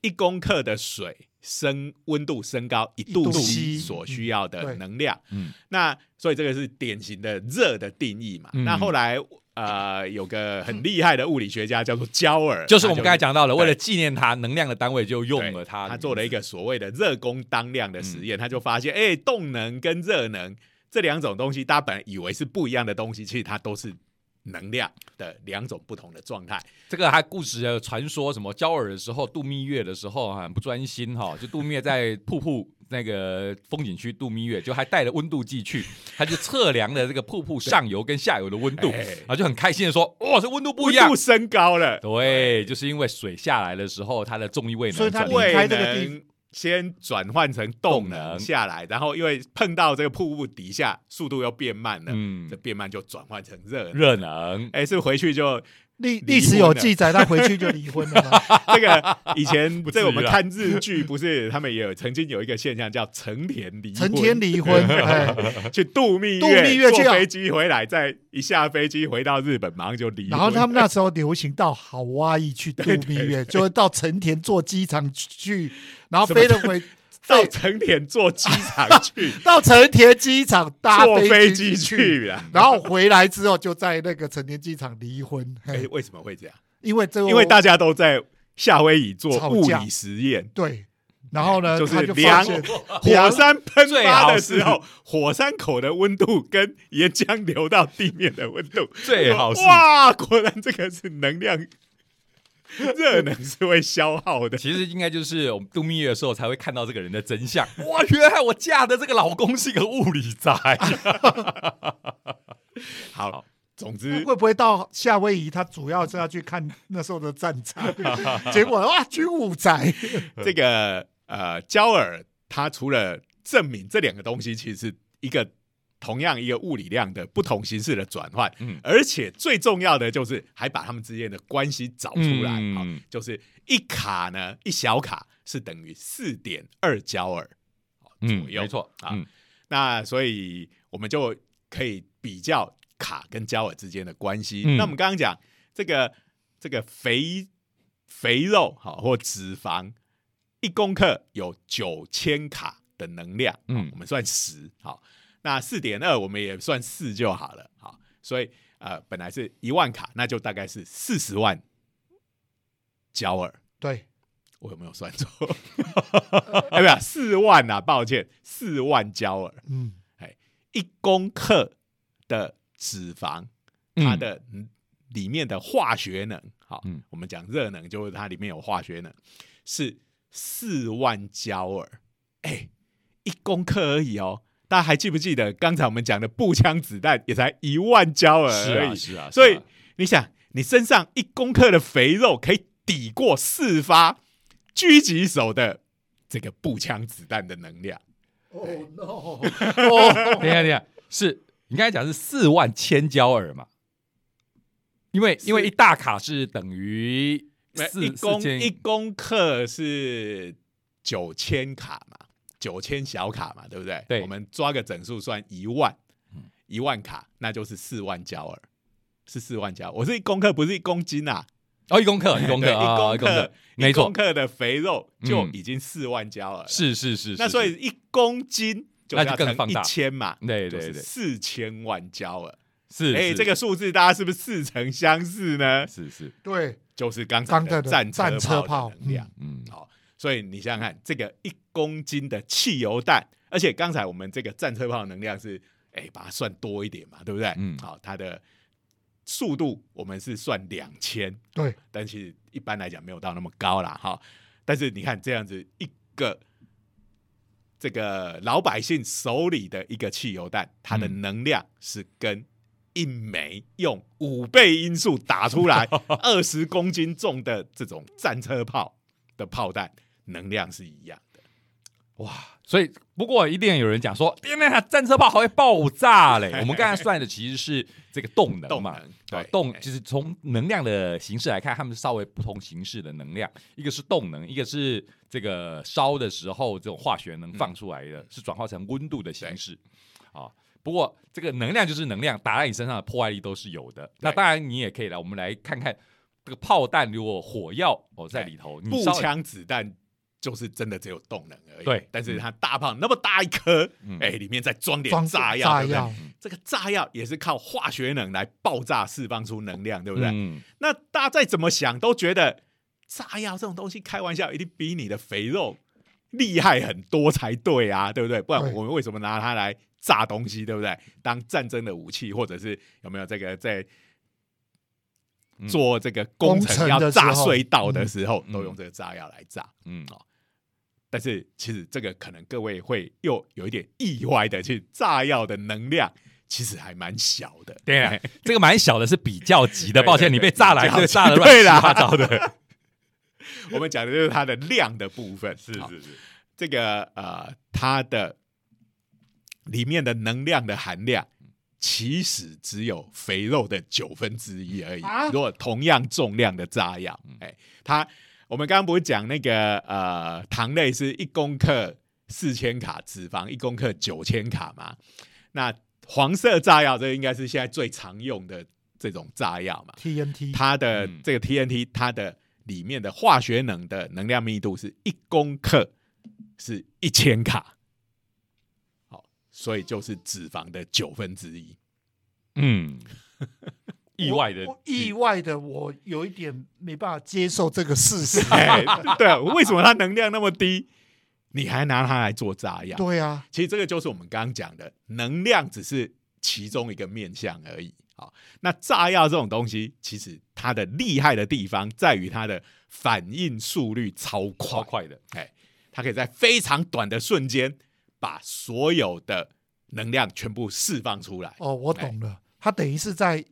一公克的水升温度升高一度 C 所需要的能量。嗯。那所以这个是典型的热的定义嘛。嗯。那后来呃有个很厉害的物理学家叫做焦耳，就是我们他刚才讲到的，对。为了纪念他，能量的单位就用了它。他做了一个所谓的热功当量的实嗯。验，他就发现，哎、动能跟热能这两种东西，大家本来以为是不一样的东西，其实它都是能量的两种不同的状态。这个还故事的传说，什么焦耳的时候度蜜月的时候很不专心哈，<laughs> 就度蜜月在瀑布那个风景区度蜜月，就还带了温度计去，<laughs> 他就测量了这个瀑布上游跟下游的温度，哎然后就很开心的说：“哇，这温度不一样温度。升高了，”对，就是因为水下来的时候，它的重力位能所以它转离开胃这个地能先转换成动动能。能下来，然后因为碰到这个瀑布底下，速度又变慢了，嗯。这变慢就转换成热能。热能，哎、是回去就历历史有记载，他回去就离婚了吗。<laughs> 这个以前 <laughs> 不至于啦。这个我们看日剧，不是他们也有曾经有一个现象叫成田离婚，成田离婚，<laughs> 哎，去度蜜度蜜月去啊坐飞机回来，再一下飞机回到日本，马上就离。然后他们那时候流行到好哇伊去度蜜月，就会到成田坐机场去，然后飞了回到成田坐机场 <laughs> 去。到成田机场搭坐飞机机，去啊。然后回来之后就在那个成田机场离婚。<laughs> 哎嘿，为什么会这样？因为这因为大家都在夏威夷做物理实验，对，然后呢，就是量火山喷发的时候，火山口的温度跟岩浆流到地面的温度。最好是。哇，果然这个是能量，<laughs> 热能是会消耗的。其实应该就是我们度蜜月的时候才会看到这个人的真相。<laughs> 哇，原来我嫁的这个老公是一个物理宅。<laughs> 好，总之会不会到夏威夷，他主要是要去看那时候的战场，结果哇，军武宅，这个呃，焦耳他除了证明这两个东西其实是一个同样一个物理量的不同形式的转换，嗯。而且最重要的就是还把它们之间的关系找出来就是一卡呢，一小卡是等于四点二焦耳左右，没错啊。嗯。那所以我们就可以比较卡跟焦耳之间的关系。嗯。那我们刚刚讲这个这个肥肥肉好或脂肪一公克有九千卡的能量，我们算十好，那四点二我们也算四就好了，好，所以呃本来是一万卡，那就大概是四十万焦耳。对，我有没有算错？<laughs> 哎，不是四万啊，抱歉，四万焦耳。嗯，哎一公克的脂肪，它嗯的嗯里面的化学能，好，嗯我们讲热能，就是它里面有化学能，是四万焦耳，哎，一公克而已哦。大家还记不记得刚才我们讲的步枪子弹也才一万焦耳是而已？啊是啊，所以你想，你身上一公克的肥肉可以抵过四发狙击手的这个步枪子弹的能量。哦 no，哦，<laughs> 等一下等一下，是你刚才讲是四万千焦耳嘛？因为因为一大卡是等于一公一公克是九千卡嘛，九千小卡嘛，对不对？对。我们抓个整数算一万，一万卡那就是四万焦耳，是四万焦。我是一公克，不是一公斤啊，哦一公克一公克一公克一公克，，没 <laughs> 一公，克的肥肉就嗯已经四万焦耳。是是是，那所以一公斤就要乘一千嘛，对对对。四千万焦耳。是哎，是。这个数字大家是不是似曾相识呢？是是。对，就是刚才刚的的战战车炮能量。嗯。好，所以你想想看，这个一公斤的汽油弹，而且刚才我们这个战车炮能量是，哎，把它算多一点嘛，对不对？嗯好，它的速度我们是算两千，对，但其实一般来讲没有到那么高啦，哈。但是你看这样子一个这个老百姓手里的一个汽油弹，它的嗯能量是跟一枚用五倍音速打出来 <laughs> 二十公斤重的这种战车炮的炮弹能量是一样的。哇，所以不过一定有人讲说，天哪，战车炮还会爆炸嘞！<laughs> 我们刚才算的其实是这个动能嘛，动能啊对动哎就是从能量的形式来看，它们是稍微不同形式的能量，一个是动能，一个是这个烧的时候这种化学能放出来的，是转化成温度的形式啊。不过这个能量就是能量，打在你身上的破坏力都是有的。那当然你也可以来，我们来看看这个炮弹如果火药哦在里头，你步枪子弹就是真的只有动能而已。对但是它大炮那么大一颗，嗯。哎、里面再装点炸药，对不对？炸药，这个炸药也是靠化学能来爆炸释放出能量，对不对？嗯。那大家再怎么想都觉得炸药这种东西开玩笑，一定比你的肥肉厉害很多才对啊，对不对？不然我们为什么拿它来炸东西，对不对？当战争的武器，或者是有没有这个在嗯。做这个工工程程要炸隧道的时候，嗯。都用这个炸药来炸。嗯但是其实这个可能各位会又有一点意外的，去炸药的能量其实还蛮小的。对啊，这个蛮小的，是比较级的。抱歉，你被炸来，比较级这个炸的乱七八糟的。我们讲的就是它的量的部分，<laughs> 是是，这个呃，它的里面的能量的含量其实只有肥肉的九分之一而已。啊如果同样重量的炸药，哎、它我们刚刚不是讲那个呃糖类是一公克四千卡，脂肪一公克九千卡嘛？那黄色炸药这应该是现在最常用的这种炸药嘛？TNT 它的嗯这个 TNT，它的里面的化学能的能量密度是一公克是一千卡，好，所以就是脂肪的九分之一。嗯，<laughs> 意外的意外的，我有一点没办法接受这个事实。<laughs> 哎，对啊，为什么它能量那么低，你还拿它来做炸药？对啊，其实这个就是我们刚刚讲的，能量只是其中一个面向而已。好，那炸药这种东西，其实它的厉害的地方在于它的反应速率超快，超快的，哎，它可以在非常短的瞬间把所有的能量全部释放出来。哦，我懂了，它等于是在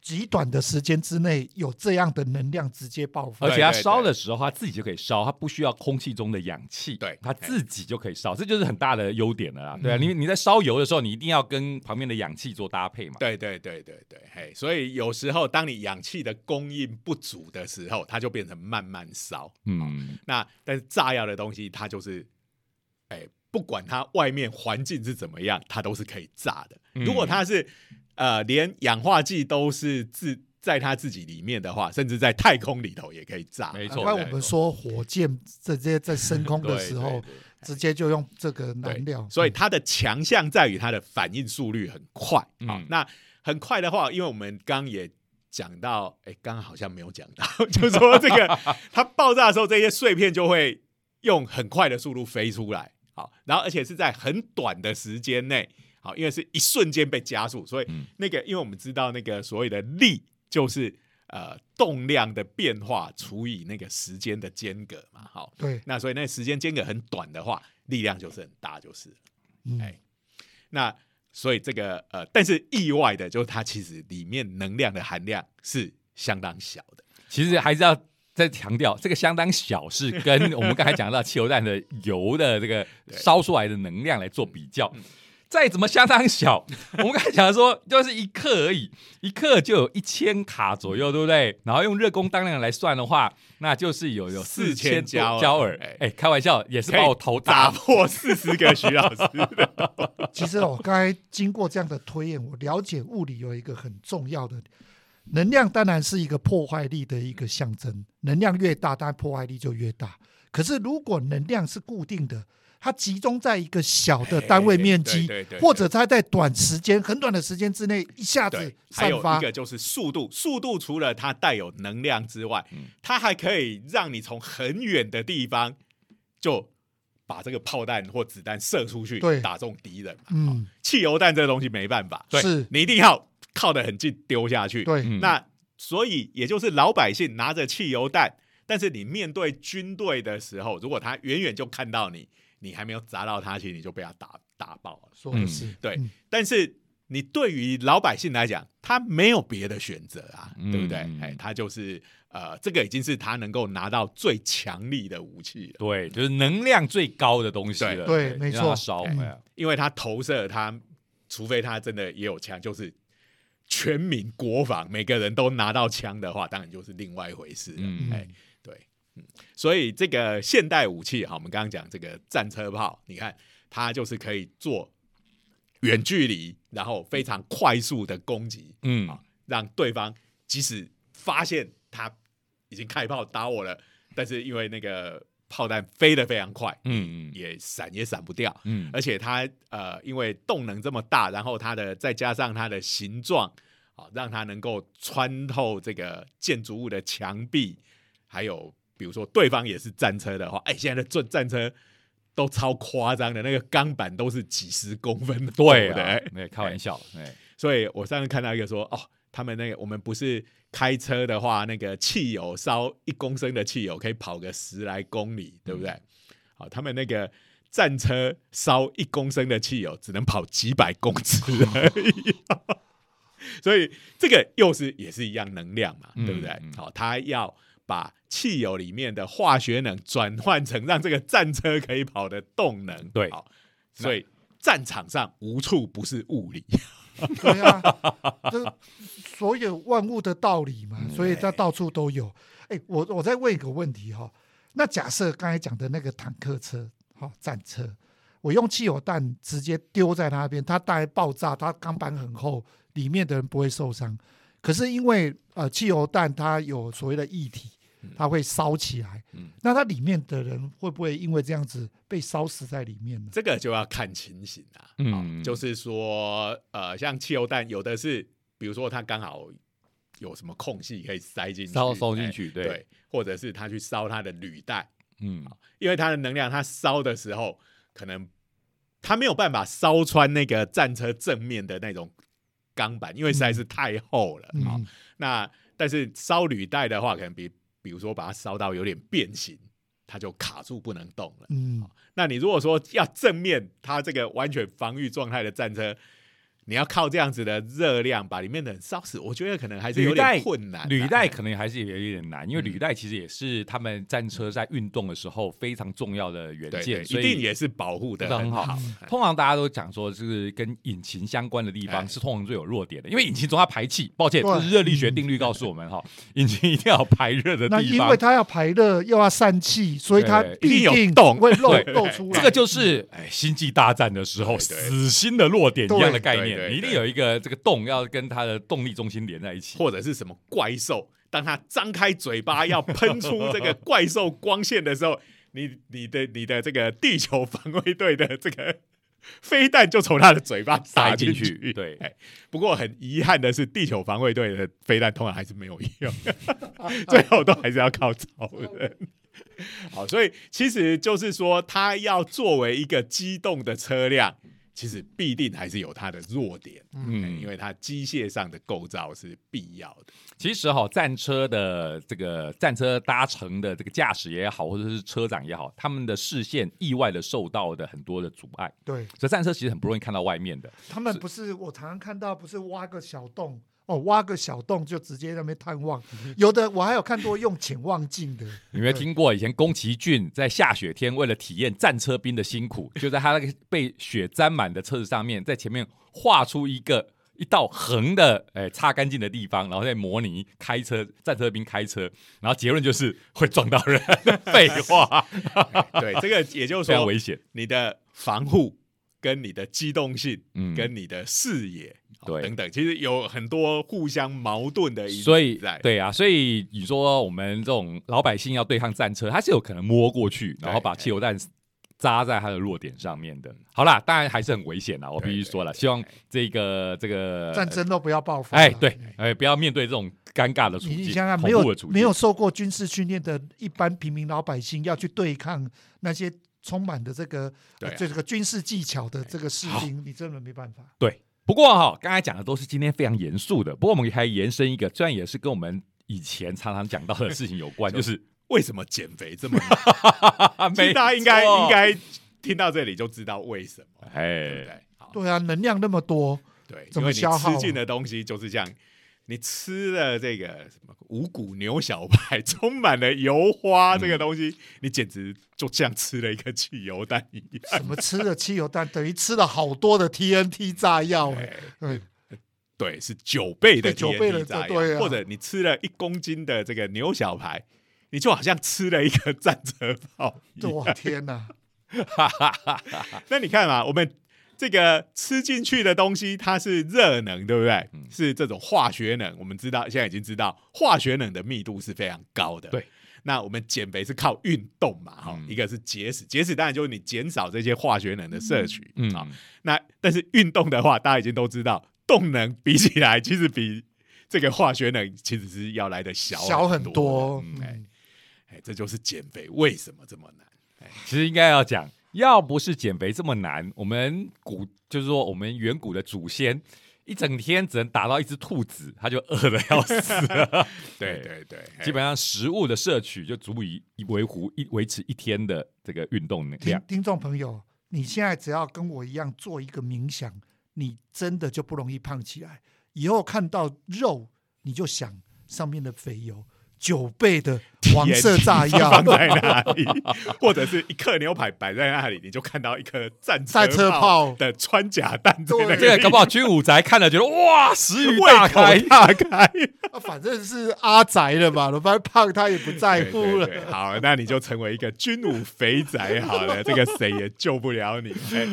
极短的时间之内有这样的能量直接爆发而。且它烧的时候，它自己就可以烧，它不需要空气中的氧气，对它自己就可以烧，这就是很大的优点了啦。对啊，嗯你你在烧油的时候，你一定要跟旁边的氧气做搭配嘛。对对对对对，嘿，所以有时候当你氧气的供应不足的时候，它就变成慢慢烧。嗯，那但是炸药的东西，它就是，哎，不管它外面环境是怎么样，它都是可以炸的。嗯如果它是呃连氧化剂都是自在它自己里面的话，甚至在太空里头也可以炸。没错我们说火箭这些在升空的时候 <laughs> 直接就用这个对燃料，所以它的强项在于它的反应速率很快。好、嗯那很快的话，因为我们刚刚也讲到，哎，刚刚好像没有讲到，就是说这个 <laughs> 它爆炸的时候，这些碎片就会用很快的速度飞出来。好，然后而且是在很短的时间内，好，因为是一瞬间被加速，所以嗯那个，因为我们知道那个所谓的力就是呃动量的变化除以那个时间的间隔嘛，好，对，那所以那时间间隔很短的话，力量就是很大，就是哎那所以这个呃，但是意外的就是它其实里面能量的含量是相当小的。其实还是要再强调，这个相当小，是跟我们刚才讲到汽油弹的油的这个 <laughs> 烧出来的能量来做比较嗯。再怎么相当小，<laughs> 我们刚才讲的说就是一克而已，一克就有一千卡左右，对不对？然后用热功当量来算的话，那就是有有四千焦耳焦耳。哎哎，开玩笑，也是把我头打打破四十个徐老师的，<laughs> 其实我刚才经过这样的推演，我了解物理有一个很重要的能量，当然是一个破坏力的一个象征。能量越大，当然破坏力就越大。可是如果能量是固定的，它集中在一个小的单位面积，或者它在短时间、很短的时间之内一下子对，还有一，个就是速度，速度除了它带有能量之外，嗯。它还可以让你从很远的地方就把这个炮弹或子弹射出去，打中敌人。嗯，汽油弹这个东西没办法，对是，你一定要靠得很近丢下去。对，嗯那所以也就是老百姓拿着汽油弹，但是你面对军队的时候，如果他远远就看到你，你还没有砸到他，其实你就被他打打爆了。说的是，对嗯但是你对于老百姓来讲，他没有别的选择啊，嗯对不对？嗯哎，他就是呃，这个已经是他能够拿到最强力的武器了，对，就是能量最高的东西了。对没错因为他投射他，除非他真的也有枪，就是。全民国防，每个人都拿到枪的话，当然就是另外一回事了。嗯哎，所以这个现代武器，哈，我们刚刚讲这个战车炮，你看它就是可以做远距离，然后非常快速的攻击，嗯。啊，让对方即使发现他已经开炮打我了，但是因为那个炮弹飞得非常快，嗯嗯。也闪也闪不掉，嗯，而且它呃，因为动能这么大，然后它的再加上它的形状，啊，让它能够穿透这个建筑物的墙壁，还有比如说对方也是战车的话，哎，现在的战战车都超夸张的，那个钢板都是几十公分的，对啊哎，没开玩笑，哎，所以我上次看到一个说，哦，他们那个我们不是开车的话，那个汽油烧一公升的汽油可以跑个十来公里，对不对？好，他们那个战车烧一公升的汽油只能跑几百公尺而已。<laughs> 所以这个又是也是一样能量嘛，嗯对不对嗯？好，他要把汽油里面的化学能转换成让这个战车可以跑的动能，对好，所以战场上无处不是物理。<laughs> 对啊，这所有万物的道理嘛，所以它到处都有。哎，我我再问一个问题哈，那假设刚才讲的那个坦克车，好战车，我用汽油弹直接丢在那边，它大概爆炸，它钢板很厚，里面的人不会受伤。可是因为呃汽油弹它有所谓的液体，它会烧起来，那它里面的人会不会因为这样子被烧死在里面呢？这个就要看情形啊。嗯，就是说呃，像汽油弹有的是，比如说它刚好有什么空隙可以塞进去，烧烧进去，对，或者是它去烧它的履带，嗯，因为它的能量，它烧的时候可能它没有办法烧穿那个战车正面的那种。钢板，因为实在是太厚了啊。那但是烧履带的话，可能比比如说把它烧到有点变形，它就卡住不能动了。嗯，那你如果说要正面，它这个完全防御状态的战车。你要靠这样子的热量把里面的人烧死，我觉得可能还是有点困难。履带可能还是有一点难，因为履带其实也是他们战车在运动的时候非常重要的元件，一定也是保护的很好。通常大家都讲说，就是跟引擎相关的地方是通常最有弱点的，因为引擎总要排气。抱歉，这是热力学定律告诉我们哈，引擎一定要排热的地方。那因为它要排热又要散气，所以它必定有洞会漏漏出来。这个就是哎，星际大战的时候死心的弱点一样的概念。你一定有一个这个洞要跟它的动力中心连在一起，或者是什么怪兽，当它张开嘴巴要喷出这个怪兽光线的时候，<laughs> 你你的你的这个地球防卫队的这个飞弹就从他的嘴巴打进去。对，不过很遗憾的是，地球防卫队的飞弹通常还是没有用，<laughs> 最后都还是要靠超人。<laughs> 好，所以其实就是说，它要作为一个机动的车辆。其实必定还是有它的弱点，嗯，因为它机械上的构造是必要的。其实哈，战车的这个战车搭乘的这个驾驶也好，或者是车长也好，他们的视线意外的受到的很多的阻碍。对，所以战车其实很不容易看到外面的。他们不是我常常看到，不是挖个小洞。哦，挖个小洞就直接那边探望，<laughs> 有的我还有看过用潜望镜的。<laughs> 有没有听过以前宫崎骏在下雪天为了体验战车兵的辛苦，就在他那个被雪沾满的车子上面，在前面画出一个一道横的，哎，擦干净的地方，然后再模拟开车战车兵开车，然后结论就是会撞到人。<laughs> 废话，对这个也就是说危险，你的防护。跟你的机动性，嗯，跟你的视野，对，等等，其实有很多互相矛盾的因素在。对啊，所以你说我们这种老百姓要对抗战车，它是有可能摸过去，然后把汽油弹扎在它的弱点上面的。好啦，当然还是很危险啦，我必须说了。希望这个这个战争都不要爆发。哎，对，哎，不要面对这种尴尬的处境。你想想，没有没有受过军事训练的一般平民老百姓，要去对抗那些。充满的这个，这个军事技巧的这个士兵，你真的没办法。对，不过哈，刚才讲的都是今天非常严肃的。不过我们还延伸一个，虽然也是跟我们以前常常讲到的事情有关，<laughs> 就是为什么减肥这么 <laughs> 难？大家应该应该听到这里就知道为什么。哎，对啊，能量那么多，对，因为你吃进的东西就是这样。你吃了这个什么五谷牛小排，充满了油花，这个东西你简直就像吃了一个汽油弹一样。什么吃了汽油弹，等于吃了好多的 TNT 炸药？对，对，是九倍的 TNT 炸药。或者你吃了一公斤的这个牛小排，你就好像吃了一个战车炮。我天哪！<laughs> 那你看嘛，我们。这个吃进去的东西，它是热能，对不对？是这种化学能。我们知道，现在已经知道，化学能的密度是非常高的。对，那我们减肥是靠运动嘛？哈，一个是节食，节食当然就是你减少这些化学能的摄取。嗯啊，那但是运动的话，大家已经都知道，动能比起来，其实比这个化学能其实是要来的小小很多。哎哎，这就是减肥为什么这么难？其实应该要讲。要不是减肥这么难，我们古就是说我们远古的祖先一整天只能打到一只兔子，他就饿的要死。<laughs> 对对对，基本上食物的摄取就足以维护一维持一天的这个运动能量。听众朋友，你现在只要跟我一样做一个冥想，你真的就不容易胖起来。以后看到肉，你就想上面的肥油。九倍的黄色炸药 <laughs> 放在哪里，<laughs> 或者是一克牛排摆在那里，你就看到一颗战战车炮的穿甲弹在那对里，这个搞不好军武宅看了觉得哇，食欲大开。大 <laughs> 开，啊反正是阿宅了嘛，罗班胖他也不在乎了。对对对好，那你就成为一个军武肥宅好了，这个谁也救不了你。哎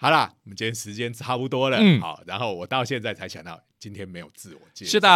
好啦，我们今天时间差不多了，嗯好，然后我到现在才想到今天没有自我介绍。是的，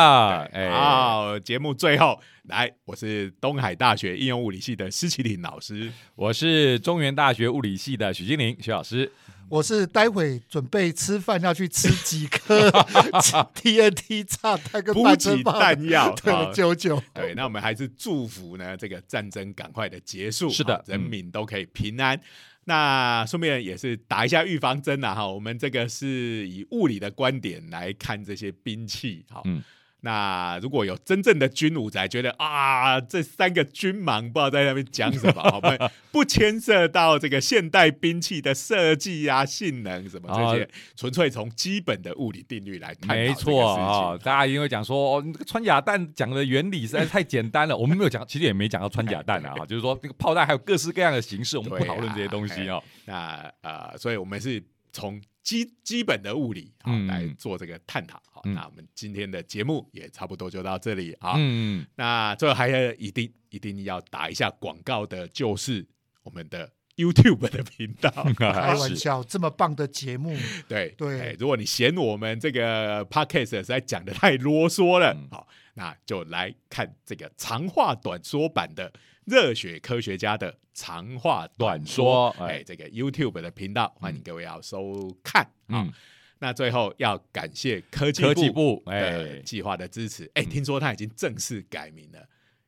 哎，好，节目最后来，我是东海大学应用物理系的施启林老师。我是中原大学物理系的许金玲许老师。我是待会准备吃饭要去吃几颗 <laughs> TNT 炸弹跟补给弹药，<laughs> 对好九九。对，那我们还是祝福呢，这个战争赶快的结束，是的人民都可以平安。那顺便也是打一下预防针啊，哈，我们这个是以物理的观点来看这些兵器，好，嗯那如果有真正的军武宅觉得啊，这三个军盲不知道在那边讲什么，<laughs> 好我们不牵涉到这个现代兵器的设计啊、性能什么这些，纯粹从基本的物理定律来探讨没错啊、情。大家一定会讲说，穿甲弹讲的原理实在太简单了。我们没有讲，其实也没讲到穿甲弹啊，<laughs> 就是说那个炮弹还有各式各样的形式，我们不讨论这些东西哦。那呃，所以我们是从基基本的物理啊、嗯来做这个探讨。好、嗯那我们今天的节目也差不多就到这里啊。嗯，那最后还要一定一定要打一下广告的，就是我们的 YouTube 的频道。<laughs> 开玩笑，这么棒的节目，对对哎如果你嫌我们这个 Podcast 实在讲的太啰嗦了，嗯好，那就来看这个长话短说版的热血科学家的长话短短说说，哎，哎，这个 YouTube 的频道，欢迎各位要收看。啊。嗯，那最后要感谢科技科技部部，哎。的，计划的支持。哎，嗯。听说他已经正式改名了，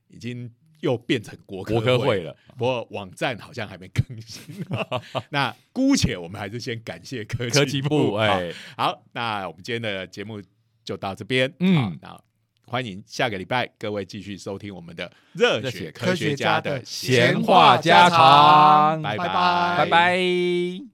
已经又变成国国科科会了，不过网站好像还没更新。<laughs> 那姑且我们还是先感谢科科技部，好哎，好，那我们今天的节目就到这边。嗯。好，那欢迎下个礼拜各位继续收听我们的热热血血科学家的科学家的闲话家常，拜拜。拜拜。